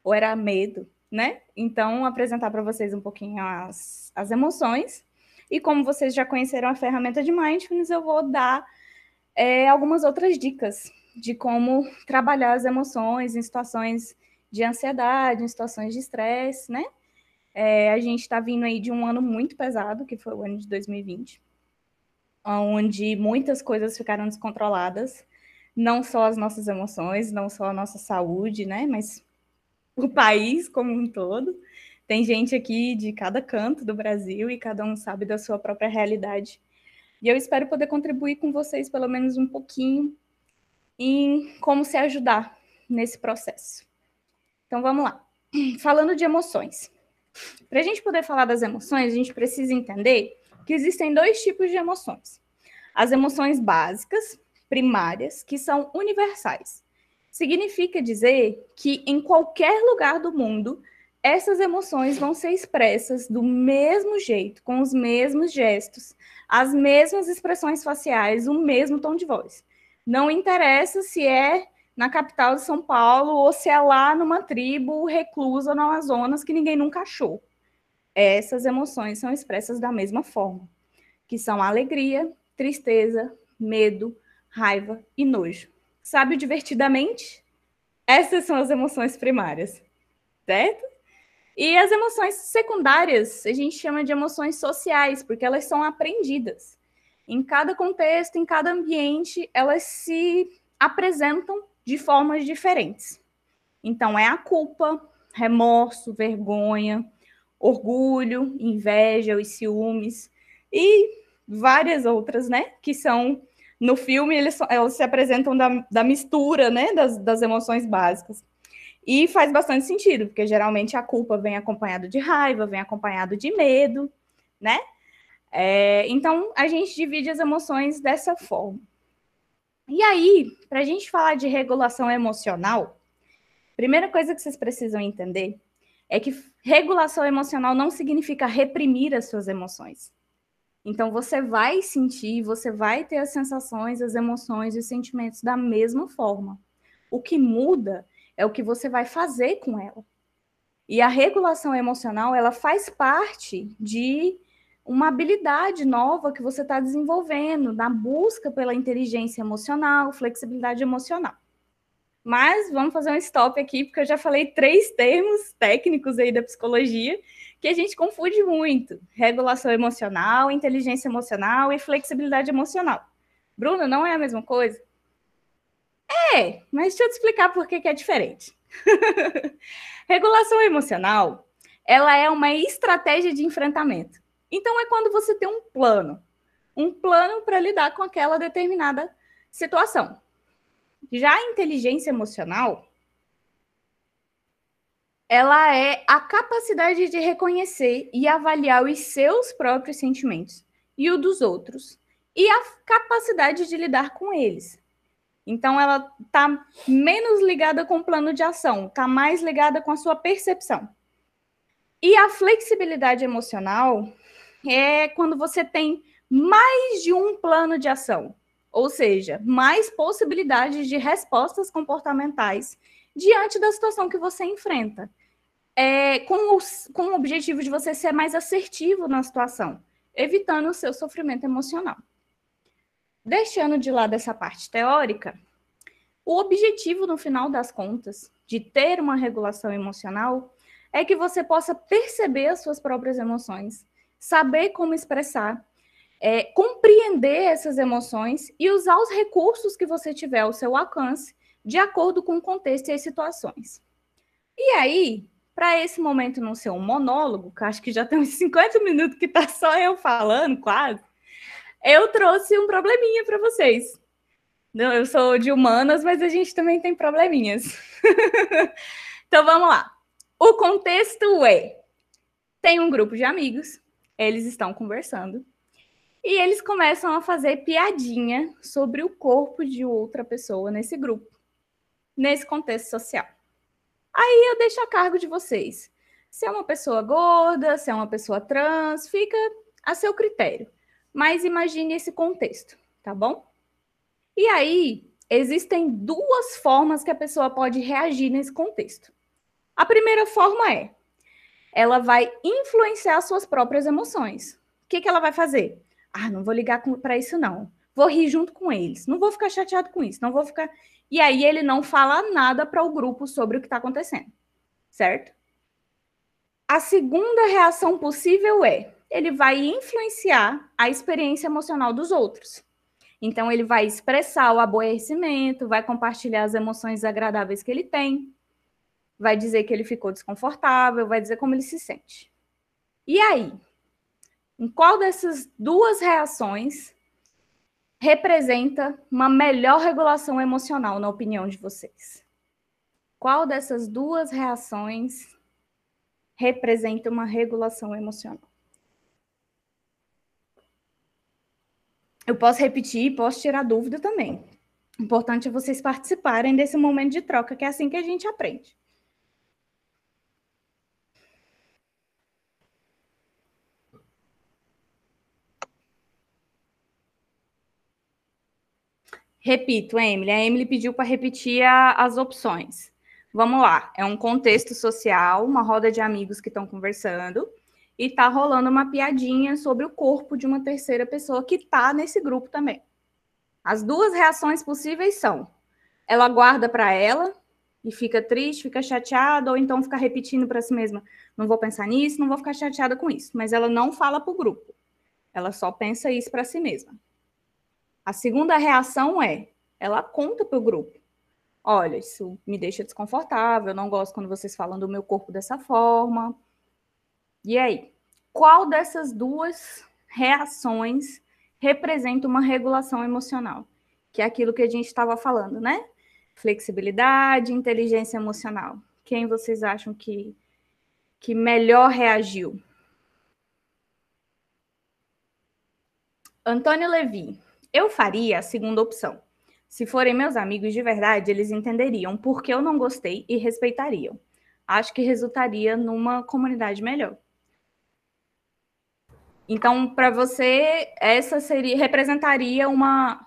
Ou era medo, né? Então, apresentar para vocês um pouquinho as, as emoções. E como vocês já conheceram a ferramenta de Mindfulness, eu vou dar é, algumas outras dicas de como trabalhar as emoções em situações de ansiedade, em situações de estresse, né? É, a gente está vindo aí de um ano muito pesado, que foi o ano de 2020, onde muitas coisas ficaram descontroladas não só as nossas emoções, não só a nossa saúde, né, mas o país como um todo. Tem gente aqui de cada canto do Brasil e cada um sabe da sua própria realidade. E eu espero poder contribuir com vocês pelo menos um pouquinho em como se ajudar nesse processo. Então vamos lá. Falando de emoções. Para a gente poder falar das emoções, a gente precisa entender que existem dois tipos de emoções: as emoções básicas, primárias que são universais. Significa dizer que em qualquer lugar do mundo, essas emoções vão ser expressas do mesmo jeito, com os mesmos gestos, as mesmas expressões faciais, o mesmo tom de voz. Não interessa se é na capital de São Paulo ou se é lá numa tribo reclusa no Amazonas que ninguém nunca achou. Essas emoções são expressas da mesma forma, que são alegria, tristeza, medo, raiva e nojo. Sabe divertidamente? Essas são as emoções primárias, certo? E as emoções secundárias a gente chama de emoções sociais, porque elas são aprendidas. Em cada contexto, em cada ambiente, elas se apresentam de formas diferentes. Então, é a culpa, remorso, vergonha, orgulho, inveja, os ciúmes e várias outras, né? Que são no filme, eles, se apresentam da, da mistura né, das, das emoções básicas. E faz bastante sentido, porque geralmente a culpa vem acompanhado de raiva, vem acompanhado de medo, né? É, então, a gente divide as emoções dessa forma. E aí, para a gente falar de regulação emocional, primeira coisa que vocês precisam entender é que regulação emocional não significa reprimir as suas emoções. Então você vai sentir, você vai ter as sensações, as emoções e os sentimentos da mesma forma. O que muda é o que você vai fazer com ela. E a regulação emocional, ela faz parte de uma habilidade nova que você está desenvolvendo na busca pela inteligência emocional, flexibilidade emocional. Mas vamos fazer um stop aqui, porque eu já falei três termos técnicos aí da psicologia que a gente confunde muito: regulação emocional, inteligência emocional e flexibilidade emocional. Bruna, não é a mesma coisa? É, mas deixa eu te explicar por que, que é diferente. regulação emocional, ela é uma estratégia de enfrentamento. Então é quando você tem um plano, um plano para lidar com aquela determinada situação. Já a inteligência emocional ela é a capacidade de reconhecer e avaliar os seus próprios sentimentos e o dos outros, e a capacidade de lidar com eles. Então, ela está menos ligada com o plano de ação, está mais ligada com a sua percepção. E a flexibilidade emocional é quando você tem mais de um plano de ação, ou seja, mais possibilidades de respostas comportamentais diante da situação que você enfrenta, é, com, os, com o objetivo de você ser mais assertivo na situação, evitando o seu sofrimento emocional. Deixando de lado essa parte teórica, o objetivo, no final das contas, de ter uma regulação emocional é que você possa perceber as suas próprias emoções, saber como expressar, é, compreender essas emoções e usar os recursos que você tiver ao seu alcance de acordo com o contexto e as situações. E aí, para esse momento não ser um monólogo, que acho que já tem uns 50 minutos que tá só eu falando, quase, eu trouxe um probleminha para vocês. Eu sou de humanas, mas a gente também tem probleminhas. então vamos lá. O contexto é: tem um grupo de amigos, eles estão conversando, e eles começam a fazer piadinha sobre o corpo de outra pessoa nesse grupo, nesse contexto social. Aí eu deixo a cargo de vocês. Se é uma pessoa gorda, se é uma pessoa trans, fica a seu critério. Mas imagine esse contexto, tá bom? E aí, existem duas formas que a pessoa pode reagir nesse contexto. A primeira forma é: ela vai influenciar suas próprias emoções. O que, que ela vai fazer? Ah, não vou ligar para isso, não. Vou rir junto com eles. Não vou ficar chateado com isso. Não vou ficar. E aí ele não fala nada para o grupo sobre o que está acontecendo, certo? A segunda reação possível é ele vai influenciar a experiência emocional dos outros. Então, ele vai expressar o aborrecimento, vai compartilhar as emoções agradáveis que ele tem, vai dizer que ele ficou desconfortável, vai dizer como ele se sente. E aí? Em qual dessas duas reações representa uma melhor regulação emocional, na opinião de vocês? Qual dessas duas reações representa uma regulação emocional? Eu posso repetir, posso tirar dúvida também. O importante é vocês participarem desse momento de troca, que é assim que a gente aprende. Repito, Emily. A Emily pediu para repetir a, as opções. Vamos lá. É um contexto social, uma roda de amigos que estão conversando e tá rolando uma piadinha sobre o corpo de uma terceira pessoa que tá nesse grupo também. As duas reações possíveis são: ela guarda para ela e fica triste, fica chateada, ou então fica repetindo para si mesma: não vou pensar nisso, não vou ficar chateada com isso. Mas ela não fala para o grupo. Ela só pensa isso para si mesma. A segunda reação é: ela conta para o grupo. Olha, isso me deixa desconfortável, eu não gosto quando vocês falam do meu corpo dessa forma. E aí, qual dessas duas reações representa uma regulação emocional? Que é aquilo que a gente estava falando, né? Flexibilidade, inteligência emocional. Quem vocês acham que, que melhor reagiu? Antônio Levi, eu faria a segunda opção. Se forem meus amigos de verdade, eles entenderiam por que eu não gostei e respeitariam. Acho que resultaria numa comunidade melhor. Então, para você, essa seria representaria uma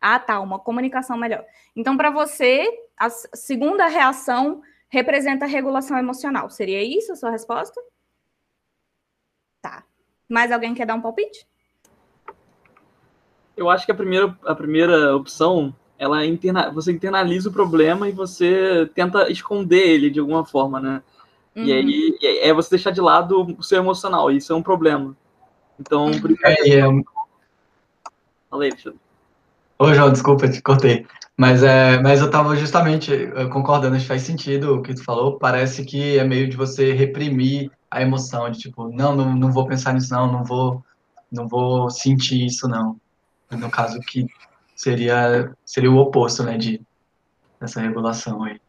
ah, tá, uma comunicação melhor. Então, para você, a segunda reação representa regulação emocional. Seria isso a sua resposta? Tá. Mais alguém quer dar um palpite? Eu acho que a primeira, a primeira opção, ela interna, você internaliza o problema e você tenta esconder ele de alguma forma, né? Uhum. E aí é você deixar de lado o seu emocional, isso é um problema. Então, por isso é, é... Falei, Alexandre. Ô, João, desculpa, te cortei. Mas, é, mas eu estava justamente concordando, acho que faz sentido o que tu falou. Parece que é meio de você reprimir a emoção, de tipo, não, não, não vou pensar nisso, não, não vou, não vou sentir isso, não no caso que seria seria o oposto, né, de dessa regulação aí.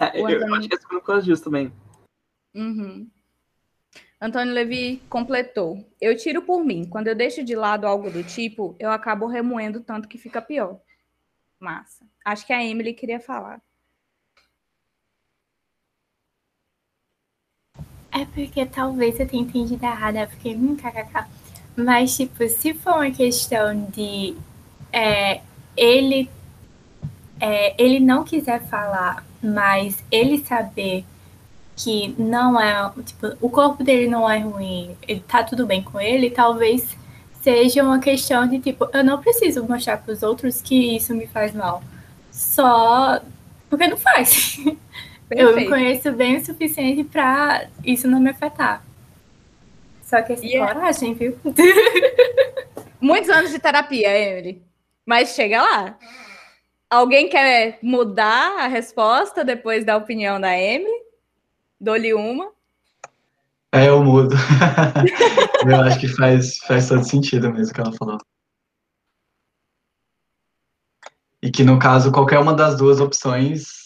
É, eu, eu acho que é por causa disso também. Uhum. Antônio Levi completou. Eu tiro por mim. Quando eu deixo de lado algo do tipo, eu acabo remoendo tanto que fica pior. Massa. Acho que a Emily queria falar. É porque talvez você tenha entendido errado, é porque, hum. Mas, tipo, se for uma questão de é, ele, é, ele não quiser falar, mas ele saber que não é, tipo, o corpo dele não é ruim, ele tá tudo bem com ele, talvez seja uma questão de, tipo, eu não preciso mostrar para os outros que isso me faz mal. Só porque não faz. Eu me conheço bem o suficiente para isso não me afetar. Só que essa yeah. É coragem, viu? Muitos anos de terapia, Emily. Mas chega lá. Alguém quer mudar a resposta depois da opinião da Emily? Dou-lhe uma. É, eu mudo. eu acho que faz, faz todo sentido mesmo o que ela falou. E que, no caso, qualquer uma das duas opções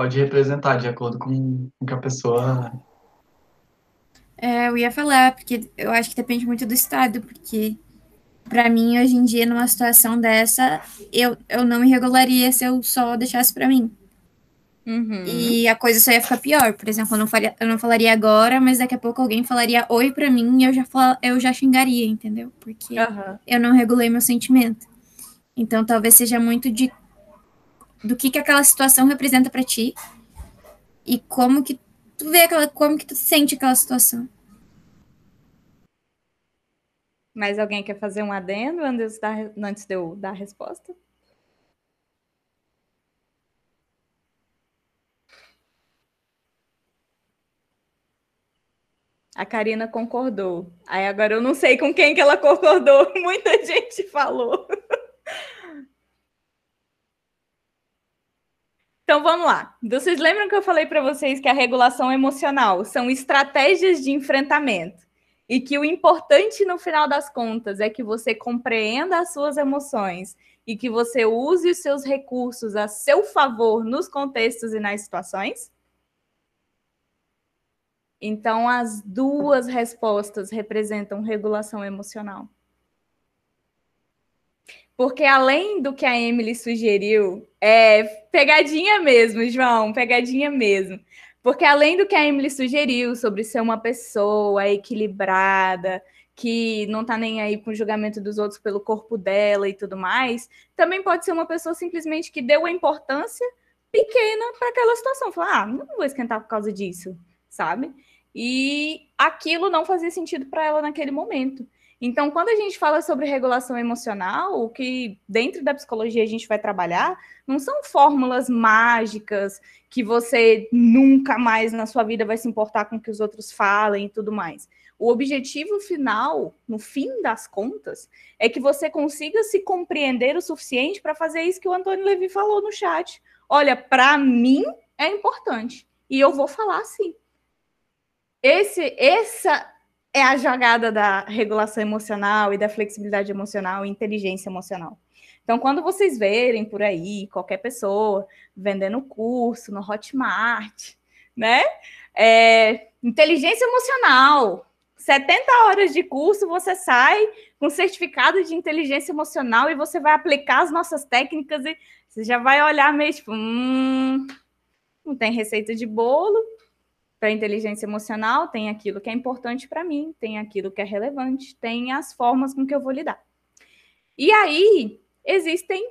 pode representar, de acordo com o que a pessoa. É, eu ia falar, porque eu acho que depende muito do estado, porque para mim, hoje em dia, numa situação dessa, eu, eu não me regularia se eu só deixasse para mim. Uhum. E a coisa só ia ficar pior. Por exemplo, eu não, faria, eu não falaria agora, mas daqui a pouco alguém falaria oi para mim e eu já, fal, eu já xingaria, entendeu? Porque Uhum. eu não regulei meu sentimento. Então, talvez seja muito de do que, que aquela situação representa para ti e como que tu vê aquela, como que tu sente aquela situação. Mais alguém quer fazer um adendo antes, da, antes de eu dar a resposta? A Karina concordou. Aí agora eu não sei com quem que ela concordou. Muita gente falou. Então vamos lá. Vocês lembram que eu falei para vocês que a regulação emocional são estratégias de enfrentamento e que o importante no final das contas é que você compreenda as suas emoções e que você use os seus recursos a seu favor nos contextos e nas situações? Então, as duas respostas representam regulação emocional. Porque além do que a Emily sugeriu, é pegadinha mesmo, João, pegadinha mesmo. Porque além do que a Emily sugeriu sobre ser uma pessoa equilibrada, que não tá nem aí com o julgamento dos outros pelo corpo dela e tudo mais, também pode ser uma pessoa simplesmente que deu a importância pequena para aquela situação. Falar, ah, não vou esquentar por causa disso, sabe? E aquilo não fazia sentido para ela naquele momento. Então, quando a gente fala sobre regulação emocional, o que dentro da psicologia a gente vai trabalhar não são fórmulas mágicas que você nunca mais na sua vida vai se importar com o que os outros falem e tudo mais. O objetivo final, no fim das contas, é que você consiga se compreender o suficiente para fazer isso que o Antônio Levi falou no chat. Olha, para mim é importante e eu vou falar sim. Esse, essa é a jogada da regulação emocional e da flexibilidade emocional e inteligência emocional. Então, quando vocês verem por aí qualquer pessoa vendendo curso no Hotmart, né? É, inteligência emocional, 70 horas de curso, você sai com certificado de inteligência emocional e você vai aplicar as nossas técnicas e você já vai olhar meio tipo, hum, não tem receita de bolo, para inteligência emocional, tem aquilo que é importante para mim, tem aquilo que é relevante, tem as formas com que eu vou lidar. E aí, existem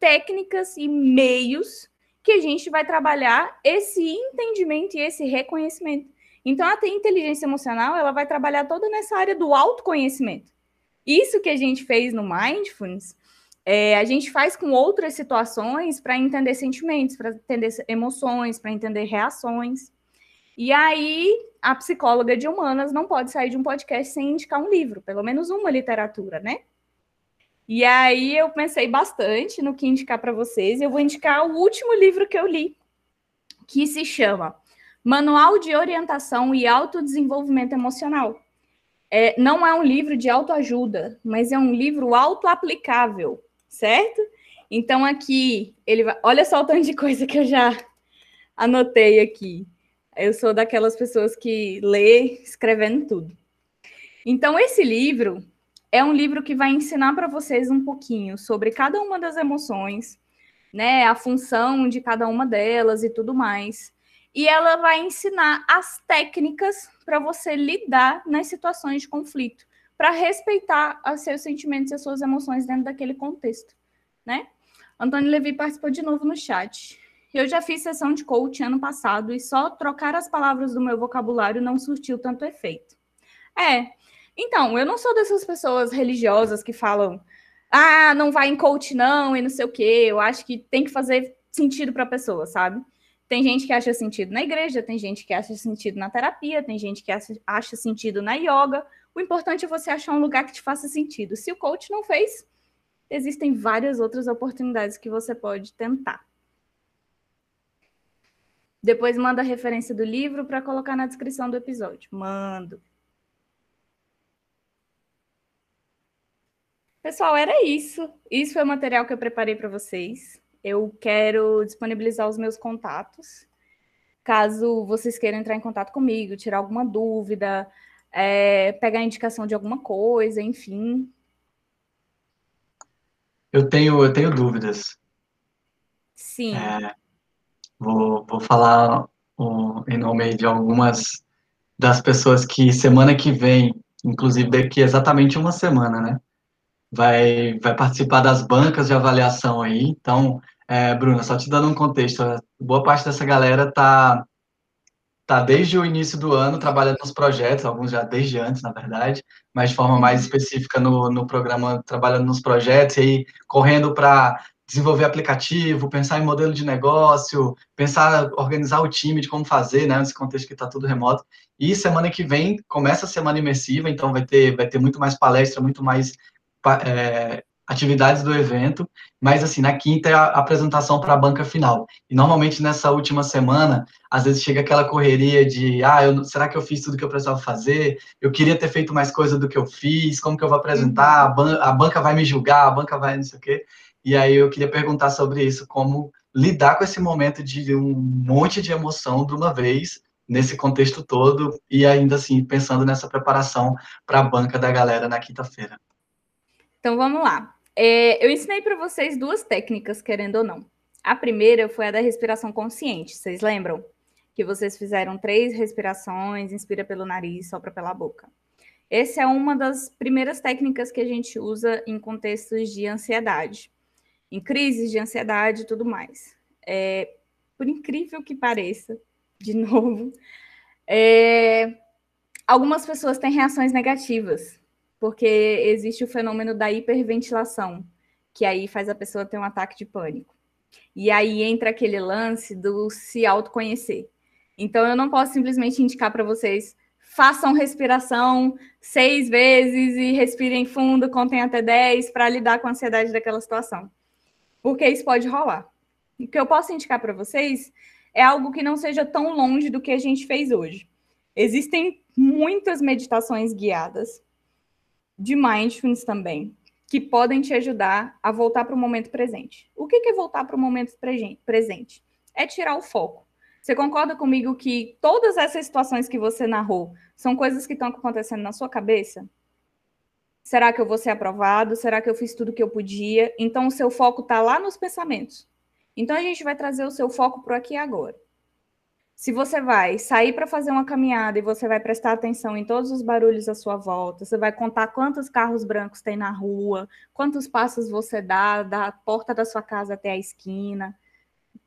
técnicas e meios que a gente vai trabalhar esse entendimento e esse reconhecimento. Então, a inteligência emocional, ela vai trabalhar toda nessa área do autoconhecimento. Isso que a gente fez no Mindfulness, é, a gente faz com outras situações para entender sentimentos, para entender emoções, para entender reações. E aí, a psicóloga de humanas não pode sair de um podcast sem indicar um livro, pelo menos uma literatura, né? E aí eu pensei bastante no que indicar para vocês. Eu vou indicar o último livro que eu li, que se chama Manual de Orientação e Autodesenvolvimento Emocional. É, não é um livro de autoajuda, mas é um livro autoaplicável, certo? Então aqui ele vai. Olha só o tanto de coisa que eu já anotei aqui. Eu sou daquelas pessoas que lê escrevendo tudo. Então, esse livro é um livro que vai ensinar para vocês um pouquinho sobre cada uma das emoções, né? A função de cada uma delas e tudo mais. E ela vai ensinar as técnicas para você lidar nas situações de conflito, para respeitar os seus sentimentos e as suas emoções dentro daquele contexto, né? Antônio Levi participou de novo no chat. Eu já fiz sessão de coach ano passado e só trocar as palavras do meu vocabulário não surtiu tanto efeito. É. Então, eu não sou dessas pessoas religiosas que falam, ah, não vai em coach não e não sei o quê. Eu acho que tem que fazer sentido para a pessoa, sabe? Tem gente que acha sentido na igreja, tem gente que acha sentido na terapia, tem gente que acha, acha sentido na yoga. O importante é você achar um lugar que te faça sentido. Se o coach não fez, existem várias outras oportunidades que você pode tentar. Depois manda a referência do livro para colocar na descrição do episódio. Mando. Pessoal, era isso. Isso foi o material que eu preparei para vocês. Eu quero disponibilizar os meus contatos. Caso vocês queiram entrar em contato comigo, tirar alguma dúvida, é, pegar indicação de alguma coisa, enfim. Eu tenho, eu tenho dúvidas. Sim. É, vou, vou falar o, em nome de algumas das pessoas que semana que vem, inclusive daqui exatamente uma semana, né? Vai, vai participar das bancas de avaliação aí. Então, é, Bruna, só te dando um contexto, boa parte dessa galera tá tá desde o início do ano trabalhando nos projetos, alguns já desde antes, na verdade, mas de forma mais específica no, no programa, trabalhando nos projetos e aí correndo para desenvolver aplicativo, pensar em modelo de negócio, pensar, organizar o time de como fazer, né, nesse contexto que está tudo remoto. E semana que vem começa a semana imersiva, então vai ter, vai ter muito mais palestra, muito mais é, atividades do evento, mas assim, na quinta é a apresentação para a banca final. E normalmente nessa última semana, às vezes chega aquela correria de, ah, eu, será que eu fiz tudo que eu precisava fazer? Eu queria ter feito mais coisa do que eu fiz, como que eu vou apresentar? A, ban a banca vai me julgar, a banca vai não sei o quê. E aí eu queria perguntar sobre isso, como lidar com esse momento de um monte de emoção de uma vez, nesse contexto todo, e ainda assim pensando nessa preparação para a banca da galera na quinta-feira. Então vamos lá. É, eu ensinei para vocês duas técnicas, querendo ou não. A primeira foi a da respiração consciente, vocês lembram? Que vocês fizeram três respirações, inspira pelo nariz, sopra pela boca. Essa é uma das primeiras técnicas que a gente usa em contextos de ansiedade, em crises de ansiedade e tudo mais. É, por incrível que pareça, de novo, é, algumas pessoas têm reações negativas porque existe o fenômeno da hiperventilação, que aí faz a pessoa ter um ataque de pânico. E aí entra aquele lance do se autoconhecer. Então eu não posso simplesmente indicar para vocês façam respiração seis vezes e respirem fundo, contem até dez para lidar com a ansiedade daquela situação. Porque isso pode rolar. O que eu posso indicar para vocês é algo que não seja tão longe do que a gente fez hoje. Existem muitas meditações guiadas de mindfulness também, que podem te ajudar a voltar para o momento presente. O que é voltar para o momento presente? É tirar o foco. Você concorda comigo que todas essas situações que você narrou são coisas que estão acontecendo na sua cabeça? Será que eu vou ser aprovado? Será que eu fiz tudo que eu podia? Então, o seu foco está lá nos pensamentos. Então, a gente vai trazer o seu foco para aqui e agora. Se você vai sair para fazer uma caminhada e você vai prestar atenção em todos os barulhos à sua volta, você vai contar quantos carros brancos tem na rua, quantos passos você dá da porta da sua casa até a esquina.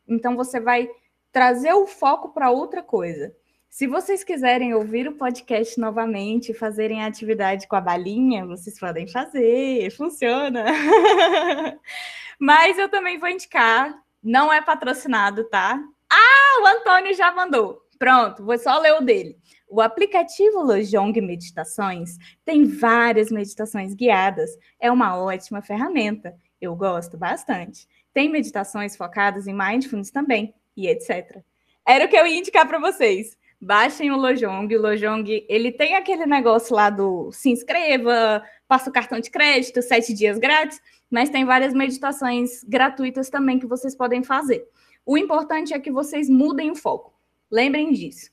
Então você vai trazer o foco para outra coisa. Se vocês quiserem ouvir o podcast novamente, fazerem a atividade com a balinha, vocês podem fazer, funciona. Mas eu também vou indicar, não é patrocinado, tá? Ah, o Antônio já mandou. Pronto, vou só ler o dele. O aplicativo Lojong Meditações tem várias meditações guiadas. É uma ótima ferramenta. Eu gosto bastante. Tem meditações focadas em mindfulness também, e etc. Era o que eu ia indicar para vocês. Baixem o Lojong. O Lojong, ele tem aquele negócio lá do se inscreva, passa o cartão de crédito, sete dias grátis, mas tem várias meditações gratuitas também que vocês podem fazer. O importante é que vocês mudem o foco. Lembrem disso.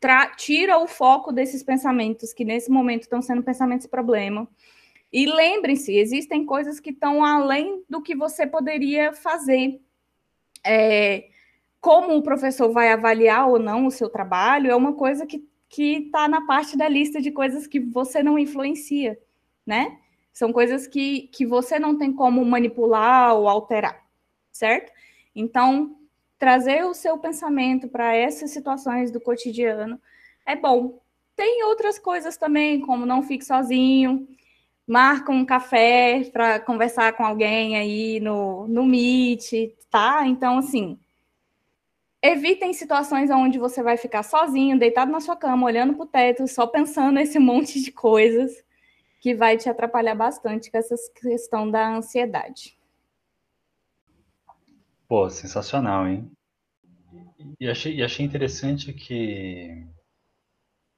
Tra tira o foco desses pensamentos que nesse momento estão sendo pensamentos problema. E lembrem-se, existem coisas que estão além do que você poderia fazer. É, como o professor vai avaliar ou não o seu trabalho é uma coisa que está na parte da lista de coisas que você não influencia, né? São coisas que, que você não tem como manipular ou alterar, certo? Então, trazer o seu pensamento para essas situações do cotidiano é bom. Tem outras coisas também, como não fique sozinho, marca um café para conversar com alguém aí no, no Meet, tá? Então, assim, evitem situações onde você vai ficar sozinho, deitado na sua cama, olhando para o teto, só pensando nesse monte de coisas. que vai te atrapalhar bastante com essa questão da ansiedade. Pô, sensacional, hein? E achei, e achei interessante que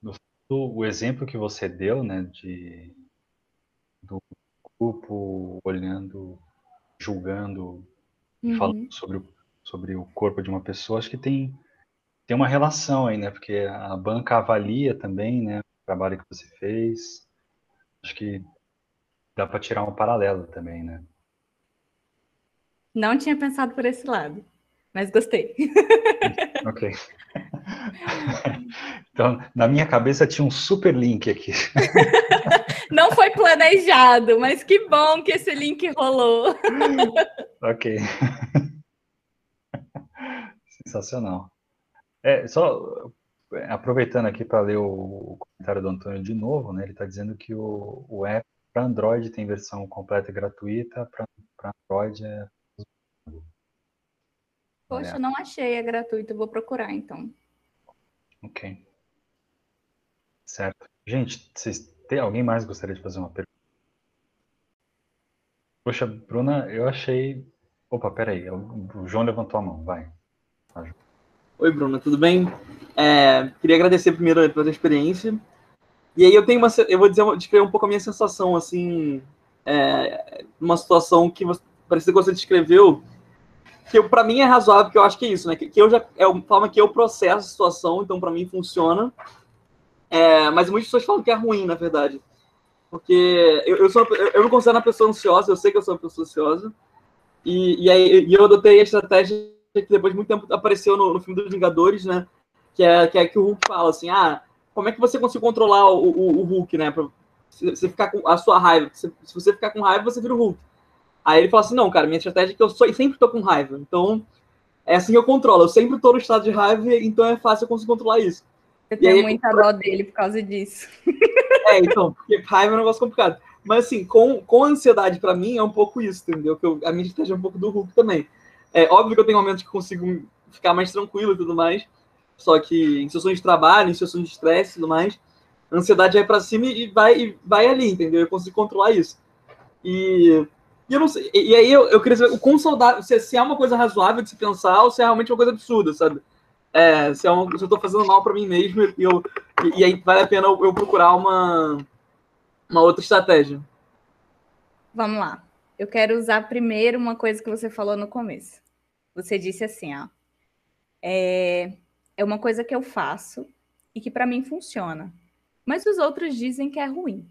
no, o exemplo que você deu, né, de do grupo olhando, julgando, uhum. falando sobre o, sobre o corpo de uma pessoa, acho que tem tem uma relação aí, né? Porque a banca avalia também, né, o trabalho que você fez. Acho que dá para tirar um paralelo também, né? Não tinha pensado por esse lado, mas gostei. ok. Então, na minha cabeça tinha um super link aqui. Não foi planejado, mas que bom que esse link rolou. ok. Sensacional. É, só aproveitando aqui para ler o comentário do Antônio de novo, né? Ele está dizendo que o, o app para Android tem versão completa e gratuita, para Android é. Poxa, não achei, é gratuito, vou procurar então. Ok. Certo. Gente, vocês tem alguém mais gostaria de fazer uma pergunta? Poxa, Bruna, eu achei. Opa, peraí, o João levantou a mão, vai. Oi, Bruna, tudo bem? É, queria agradecer primeiro pela experiência. E aí eu tenho uma, eu vou dizer, descrever um pouco a minha sensação, assim, é, uma situação que você, que você descreveu, que para mim é razoável, que eu acho que é isso, né? Que, que eu já é uma forma que eu processo a situação, então para mim funciona. É, mas muitas pessoas falam que é ruim, na verdade. Porque eu, eu, sou, eu não considero uma pessoa ansiosa, eu sei que eu sou uma pessoa ansiosa. E, e aí e eu adotei a estratégia que depois de muito tempo apareceu no, no filme dos Vingadores, né? Que é, que é que o Hulk fala assim: ah, como é que você consegue controlar o, o, o Hulk, né? Pra você ficar com a sua raiva. Se, se, você ficar com raiva, você vira o Hulk. Aí ele fala assim: não, cara, minha estratégia é que eu sou, sempre tô com raiva. Então, é assim que eu controlo. Eu sempre tô no estado de raiva, então é fácil eu conseguir controlar isso. Eu tenho aí, muita dó dele por causa disso. É, então, porque raiva é um negócio complicado. Mas assim, com, com ansiedade, para mim, é um pouco isso, entendeu? Que eu, a minha estratégia é um pouco do Hulk também. É óbvio que eu tenho momentos que consigo ficar mais tranquilo e tudo mais. Só que em situações de trabalho, em situações de estresse e tudo mais, a ansiedade vai para cima e vai, e vai ali, entendeu? Eu consigo controlar isso. E, e eu não sei. E, aí eu, eu queria saber o quão saudável, se, se é uma coisa razoável de se pensar ou se é realmente uma coisa absurda, sabe? é, se, é um, se eu estou fazendo mal para mim mesmo e, eu, e, e, aí vale a pena eu, eu procurar uma, uma outra estratégia. Vamos lá. Eu quero usar primeiro uma coisa que você falou no começo. Você disse assim, ó, é, é uma coisa que eu faço e que para mim funciona, mas os outros dizem que é ruim.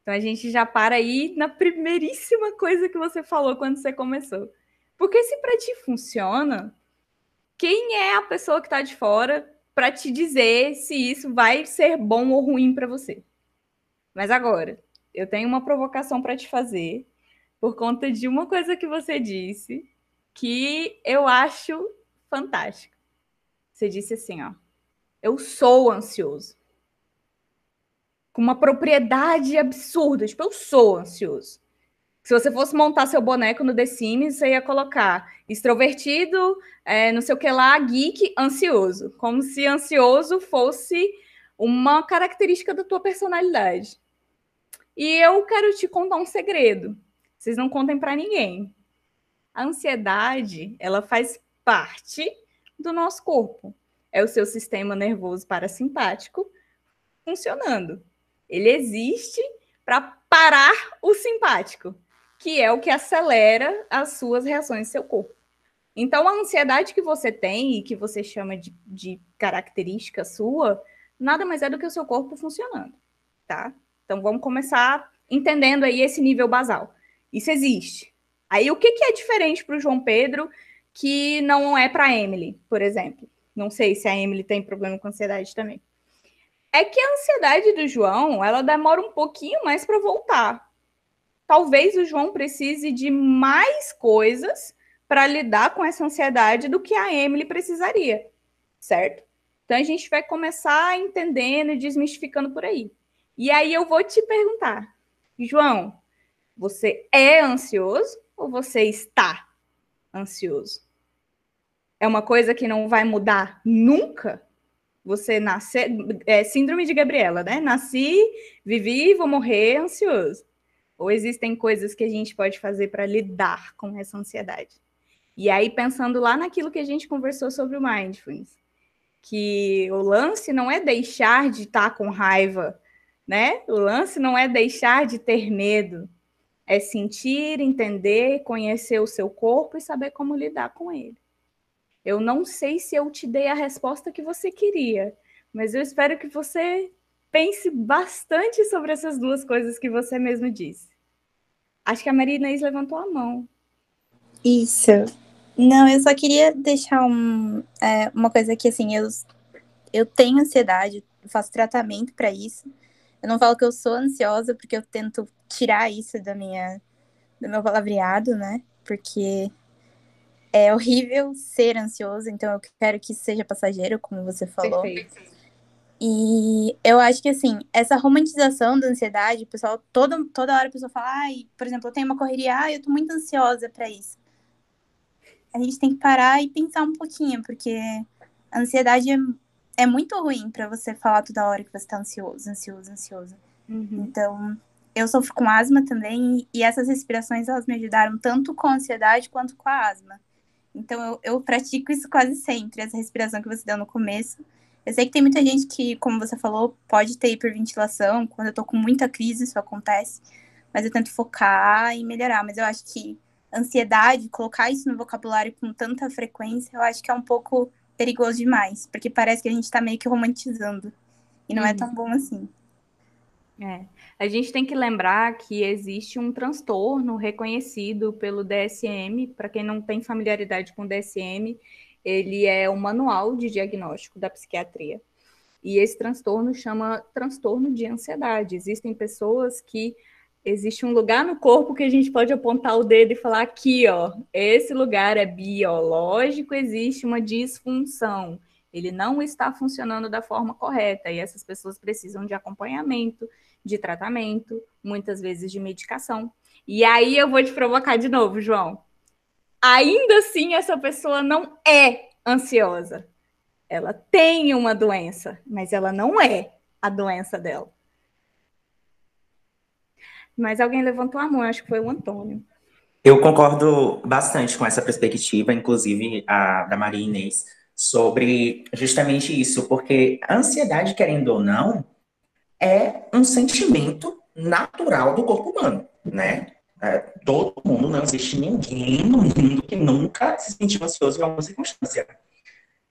Então a gente já para aí na primeiríssima coisa que você falou quando você começou. Porque se para ti funciona, quem é a pessoa que está de fora para te dizer se isso vai ser bom ou ruim para você. Mas agora, eu tenho uma provocação para te fazer por conta de uma coisa que você disse que eu acho fantástico. Você disse assim, ó: "Eu sou ansioso". Com uma propriedade absurda, tipo, eu sou ansioso. Se você fosse montar seu boneco no The Sims, você ia colocar extrovertido, é, não sei o que lá, geek, ansioso. Como se ansioso fosse uma característica da tua personalidade. E eu quero te contar um segredo. Vocês não contem para ninguém. A ansiedade, ela faz parte do nosso corpo. É o seu sistema nervoso parasimpático funcionando. Ele existe para parar o simpático que é o que acelera as suas reações do seu corpo. Então, a ansiedade que você tem e que você chama de, de característica sua, nada mais é do que o seu corpo funcionando, tá? Então, vamos começar entendendo aí esse nível basal. Isso existe. Aí, o que, que é diferente para o João Pedro que não é para a Emily, por exemplo? Não sei se a Emily tem problema com ansiedade também. É que a ansiedade do João, ela demora um pouquinho mais para voltar talvez o João precise de mais coisas para lidar com essa ansiedade do que a Emily precisaria, certo? Então a gente vai começar entendendo e desmistificando por aí. E aí eu vou te perguntar, João, você é ansioso ou você está ansioso? É uma coisa que não vai mudar nunca? você nascer. É síndrome de Gabriela, né? Nasci, vivi, vou morrer ansioso. Ou existem coisas que a gente pode fazer para lidar com essa ansiedade? E aí, pensando lá naquilo que a gente conversou sobre o mindfulness, que o lance não é deixar de estar tá com raiva, né? O lance não é deixar de ter medo, é sentir, entender, conhecer o seu corpo e saber como lidar com ele. Eu não sei se eu te dei a resposta que você queria, mas eu espero que você pense bastante sobre essas duas coisas que você mesmo disse. Acho que a Maria Inês levantou a mão. Isso. Não, eu só queria deixar um, é, uma coisa que, assim, eu, eu tenho ansiedade, faço tratamento para isso. Eu não falo que eu sou ansiosa, porque eu tento tirar isso da minha, do meu palavreado, né? Porque é horrível ser ansioso, então eu quero que isso seja passageiro, como você falou. Perfeito. E eu acho que, assim, essa romantização da ansiedade, o pessoal, toda, toda hora a pessoa fala, ai, por exemplo, eu tenho uma correria, ai, eu tô muito ansiosa para isso. A gente tem que parar e pensar um pouquinho, porque a ansiedade é, é muito ruim para você falar toda hora que você tá ansioso, ansioso, ansioso. Uhum. Então, eu sofro com asma também, e essas respirações, elas me ajudaram tanto com a ansiedade quanto com a asma. Então, eu, eu pratico isso quase sempre, essa respiração que você deu no começo. Eu sei que tem muita gente que, como você falou, pode ter hiperventilação. Quando eu tô com muita crise, isso acontece. Mas eu tento focar e melhorar. Mas eu acho que ansiedade, colocar isso no vocabulário com tanta frequência, eu acho que é um pouco perigoso demais. Porque parece que a gente tá meio que romantizando. E não uhum. é tão bom assim. É. A gente tem que lembrar que existe um transtorno reconhecido pelo DSM. Para quem não tem familiaridade com o DSM, ele é o manual de diagnóstico da psiquiatria. E esse transtorno chama transtorno de ansiedade. Existem pessoas que existe um lugar no corpo que a gente pode apontar o dedo e falar aqui, ó, esse lugar é biológico, existe uma disfunção. Ele não está funcionando da forma correta e essas pessoas precisam de acompanhamento, de tratamento, muitas vezes de medicação. E aí eu vou te provocar de novo, João ainda assim essa pessoa não é ansiosa. Ela tem uma doença, mas ela não é a doença dela. Mas alguém levantou a mão, acho que foi o Antônio. Eu concordo bastante com essa perspectiva, inclusive a da Maria Inês, sobre justamente isso, porque a ansiedade, querendo ou não, é um sentimento natural do corpo humano, né? É, todo mundo, não existe ninguém no mundo que nunca se sentiu ansioso em alguma circunstância.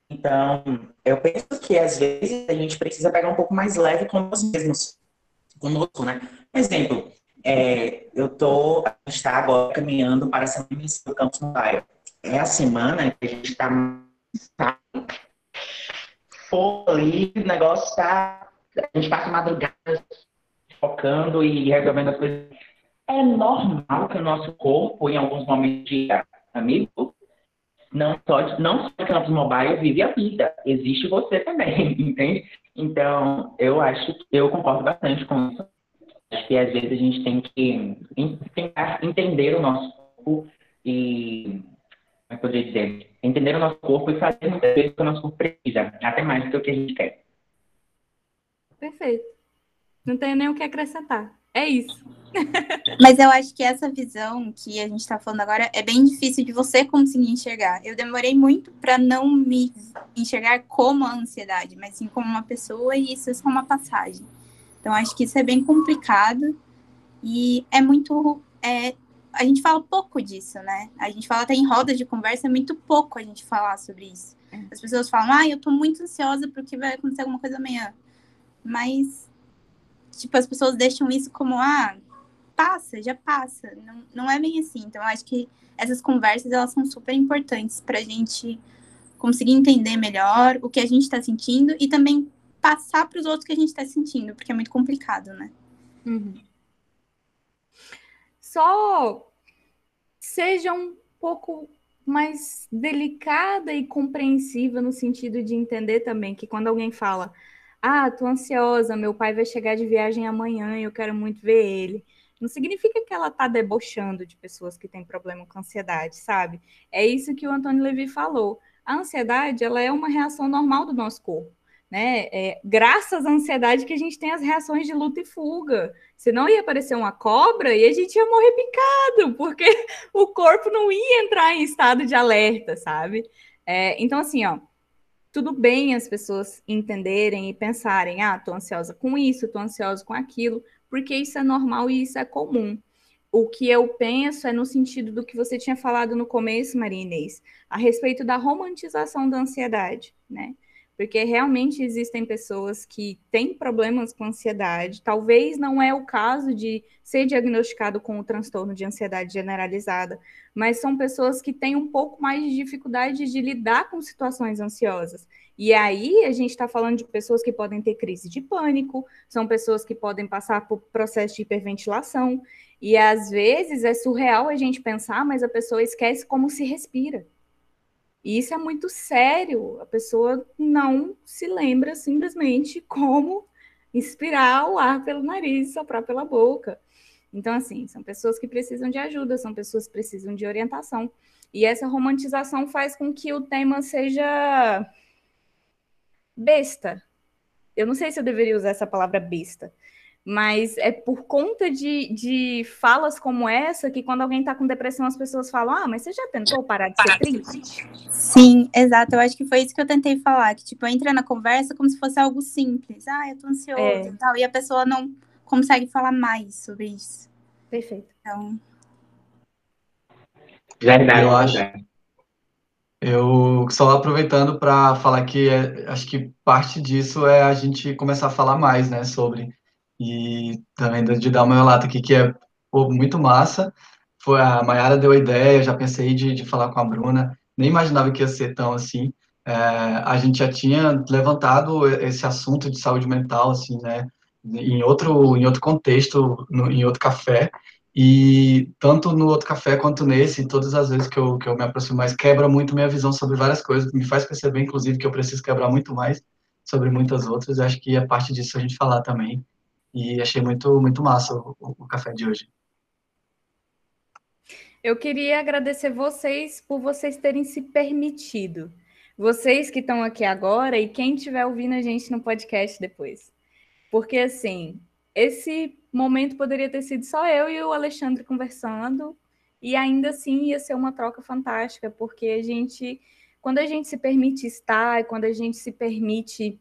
Então, eu penso que às vezes a gente precisa pegar um pouco mais leve com nós mesmos, conosco, né? Por exemplo, é, eu tô, está agora caminhando para a Semana do Campus Mobile. É a semana que a gente está tá, ali, o negócio está, a gente passa madrugada focando e resolvendo as coisas é normal que o nosso corpo, em alguns momentos de amigo, não só, não só Campus Mobile vive a vida, existe você também, entende? Então, eu acho que eu concordo bastante com isso. Acho que às vezes a gente tem que tentar entender o nosso corpo e, como é que eu poderia dizer? Entender o nosso corpo e fazer muitas vezes o que o nosso corpo precisa, até mais do que o que a gente quer. Perfeito. Não tenho nem o que acrescentar. É isso. Mas eu acho que essa visão que a gente está falando agora é bem difícil de você conseguir enxergar. Eu demorei muito para não me enxergar como a ansiedade, mas sim como uma pessoa e isso é só uma passagem. Então acho que isso é bem complicado e é muito. É, a gente fala pouco disso, né? A gente fala até em rodas de conversa, é muito pouco a gente falar sobre isso. As pessoas falam, ah, eu tô muito ansiosa porque vai acontecer alguma coisa amanhã. Mas tipo, as pessoas deixam isso como, ah, passa, já passa. Não, não é bem assim. Então, acho que essas conversas, elas são super importantes para a gente conseguir entender melhor o que a gente está sentindo e também passar para os outros que a gente está sentindo, porque é muito complicado, né? Uhum. Só seja um pouco mais delicada e compreensiva no sentido de entender também que quando alguém fala ah, tô ansiosa, meu pai vai chegar de viagem amanhã e eu quero muito ver ele. Não significa que ela tá debochando de pessoas que têm problema com ansiedade, sabe? É isso que o Antônio Levi falou. A ansiedade, ela é uma reação normal do nosso corpo. Né? É, graças à ansiedade que a gente tem as reações de luta e fuga. Senão ia aparecer uma cobra e a gente ia morrer picado, porque o corpo não ia entrar em estado de alerta, sabe? É, então, assim, ó, tudo bem as pessoas entenderem e pensarem, ah, tô ansiosa com isso, tô ansiosa com aquilo, porque isso é normal e isso é comum. O que eu penso é no sentido do que você tinha falado no começo, Maria Inês, a respeito da romantização da ansiedade, né? Porque realmente existem pessoas que têm problemas com ansiedade. Talvez não é o caso de ser diagnosticado com o transtorno de ansiedade generalizada, mas são pessoas que têm um pouco mais de dificuldade de lidar com situações ansiosas. E aí a gente está falando de pessoas que podem ter crise de pânico, são pessoas que podem passar por processo de hiperventilação. E às vezes é surreal a gente pensar, mas a pessoa esquece como se respira. E isso é muito sério. A pessoa não se lembra simplesmente como inspirar o ar pelo nariz e soprar pela boca. Então, assim, são pessoas que precisam de ajuda, são pessoas que precisam de orientação. E essa romantização faz com que o tema seja besta. Eu não sei se eu deveria usar essa palavra besta, mas é por conta de, de falas como essa que quando alguém está com depressão as pessoas falam: Ah, mas você já tentou parar de ser triste? Sim, exato. Eu acho que foi isso que eu tentei falar. Que tipo, entra na conversa como se fosse algo simples. Ah, eu tô ansioso é. e tal. E a pessoa não consegue falar mais sobre isso. Perfeito. Então. Verdade, eu acho. Eu só aproveitando para falar que é, acho que parte disso é a gente começar a falar mais, né, sobre e também de dar uma relata aqui, que é pô, muito massa. Foi a Mayara deu a ideia, já pensei de, de falar com a Bruna, nem imaginava que ia ser tão assim. É, a gente já tinha levantado esse assunto de saúde mental, assim, né, em outro, em outro contexto, no, em outro café, e tanto no outro café quanto nesse, todas as vezes que eu, que eu me aproximo mais, quebra muito minha visão sobre várias coisas, me faz perceber, inclusive, que eu preciso quebrar muito mais sobre muitas outras, acho que é parte disso a gente falar também. E achei muito, muito massa o, o café de hoje. Eu queria agradecer vocês por vocês terem se permitido. Vocês que estão aqui agora e quem estiver ouvindo a gente no podcast depois. Porque, assim, esse momento poderia ter sido só eu e o Alexandre conversando, e ainda assim ia ser uma troca fantástica, porque a gente, quando a gente se permite estar, quando a gente se permite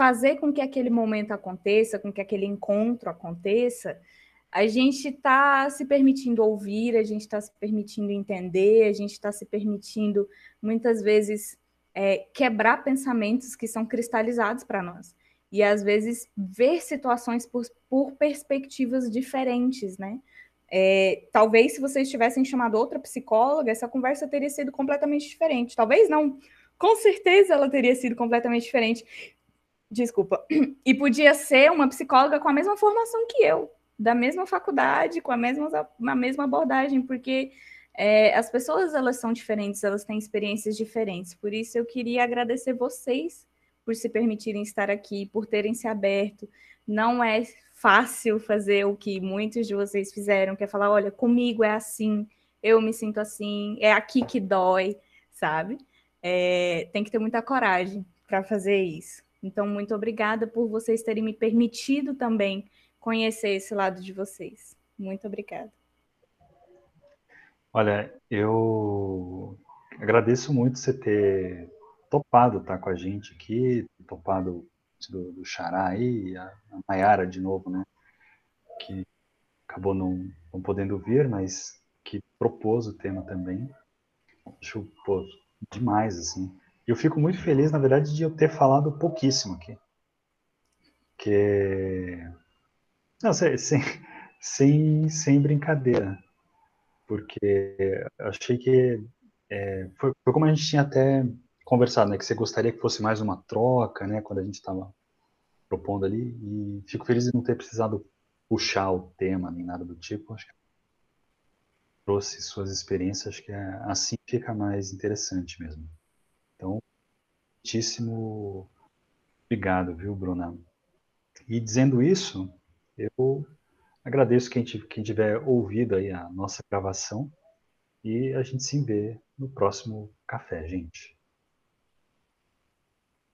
fazer com que aquele momento aconteça, com que aquele encontro aconteça, a gente está se permitindo ouvir, a gente está se permitindo entender, a gente está se permitindo, muitas vezes, é, quebrar pensamentos que são cristalizados para nós. E, às vezes, ver situações por, por perspectivas diferentes, né? É, talvez, se vocês tivessem chamado outra psicóloga, essa conversa teria sido completamente diferente. Talvez não. Com certeza ela teria sido completamente diferente. Desculpa. E podia ser uma psicóloga com a mesma formação que eu, da mesma faculdade, com a mesma, a mesma abordagem, porque é, as pessoas elas são diferentes, elas têm experiências diferentes. Por isso eu queria agradecer vocês por se permitirem estar aqui, por terem se aberto. Não é fácil fazer o que muitos de vocês fizeram, que é falar, olha, comigo é assim, eu me sinto assim, é aqui que dói, sabe? É, tem que ter muita coragem para fazer isso. Então, muito obrigada por vocês terem me permitido também conhecer esse lado de vocês. Muito obrigada. Olha, eu agradeço muito você ter topado estar com a gente aqui, topado do, do Xará aí, a, a Mayara de novo, né? Que acabou não, não podendo vir, mas que propôs o tema também. Acho, pô, demais, assim eu fico muito feliz, na verdade, de eu ter falado pouquíssimo aqui. Que. Não, sem, sem, sem brincadeira. Porque achei que. É, foi, foi, como a gente tinha até conversado, né? Que você gostaria que fosse mais uma troca, né? Quando a gente estava propondo ali. E fico feliz de não ter precisado puxar o tema nem nada do tipo. Acho que trouxe suas experiências, acho que é, assim fica mais interessante mesmo. Então, muitíssimo obrigado, viu, Bruna? E dizendo isso, eu agradeço quem, quem tiver ouvido aí a nossa gravação e a gente se vê no próximo café, gente.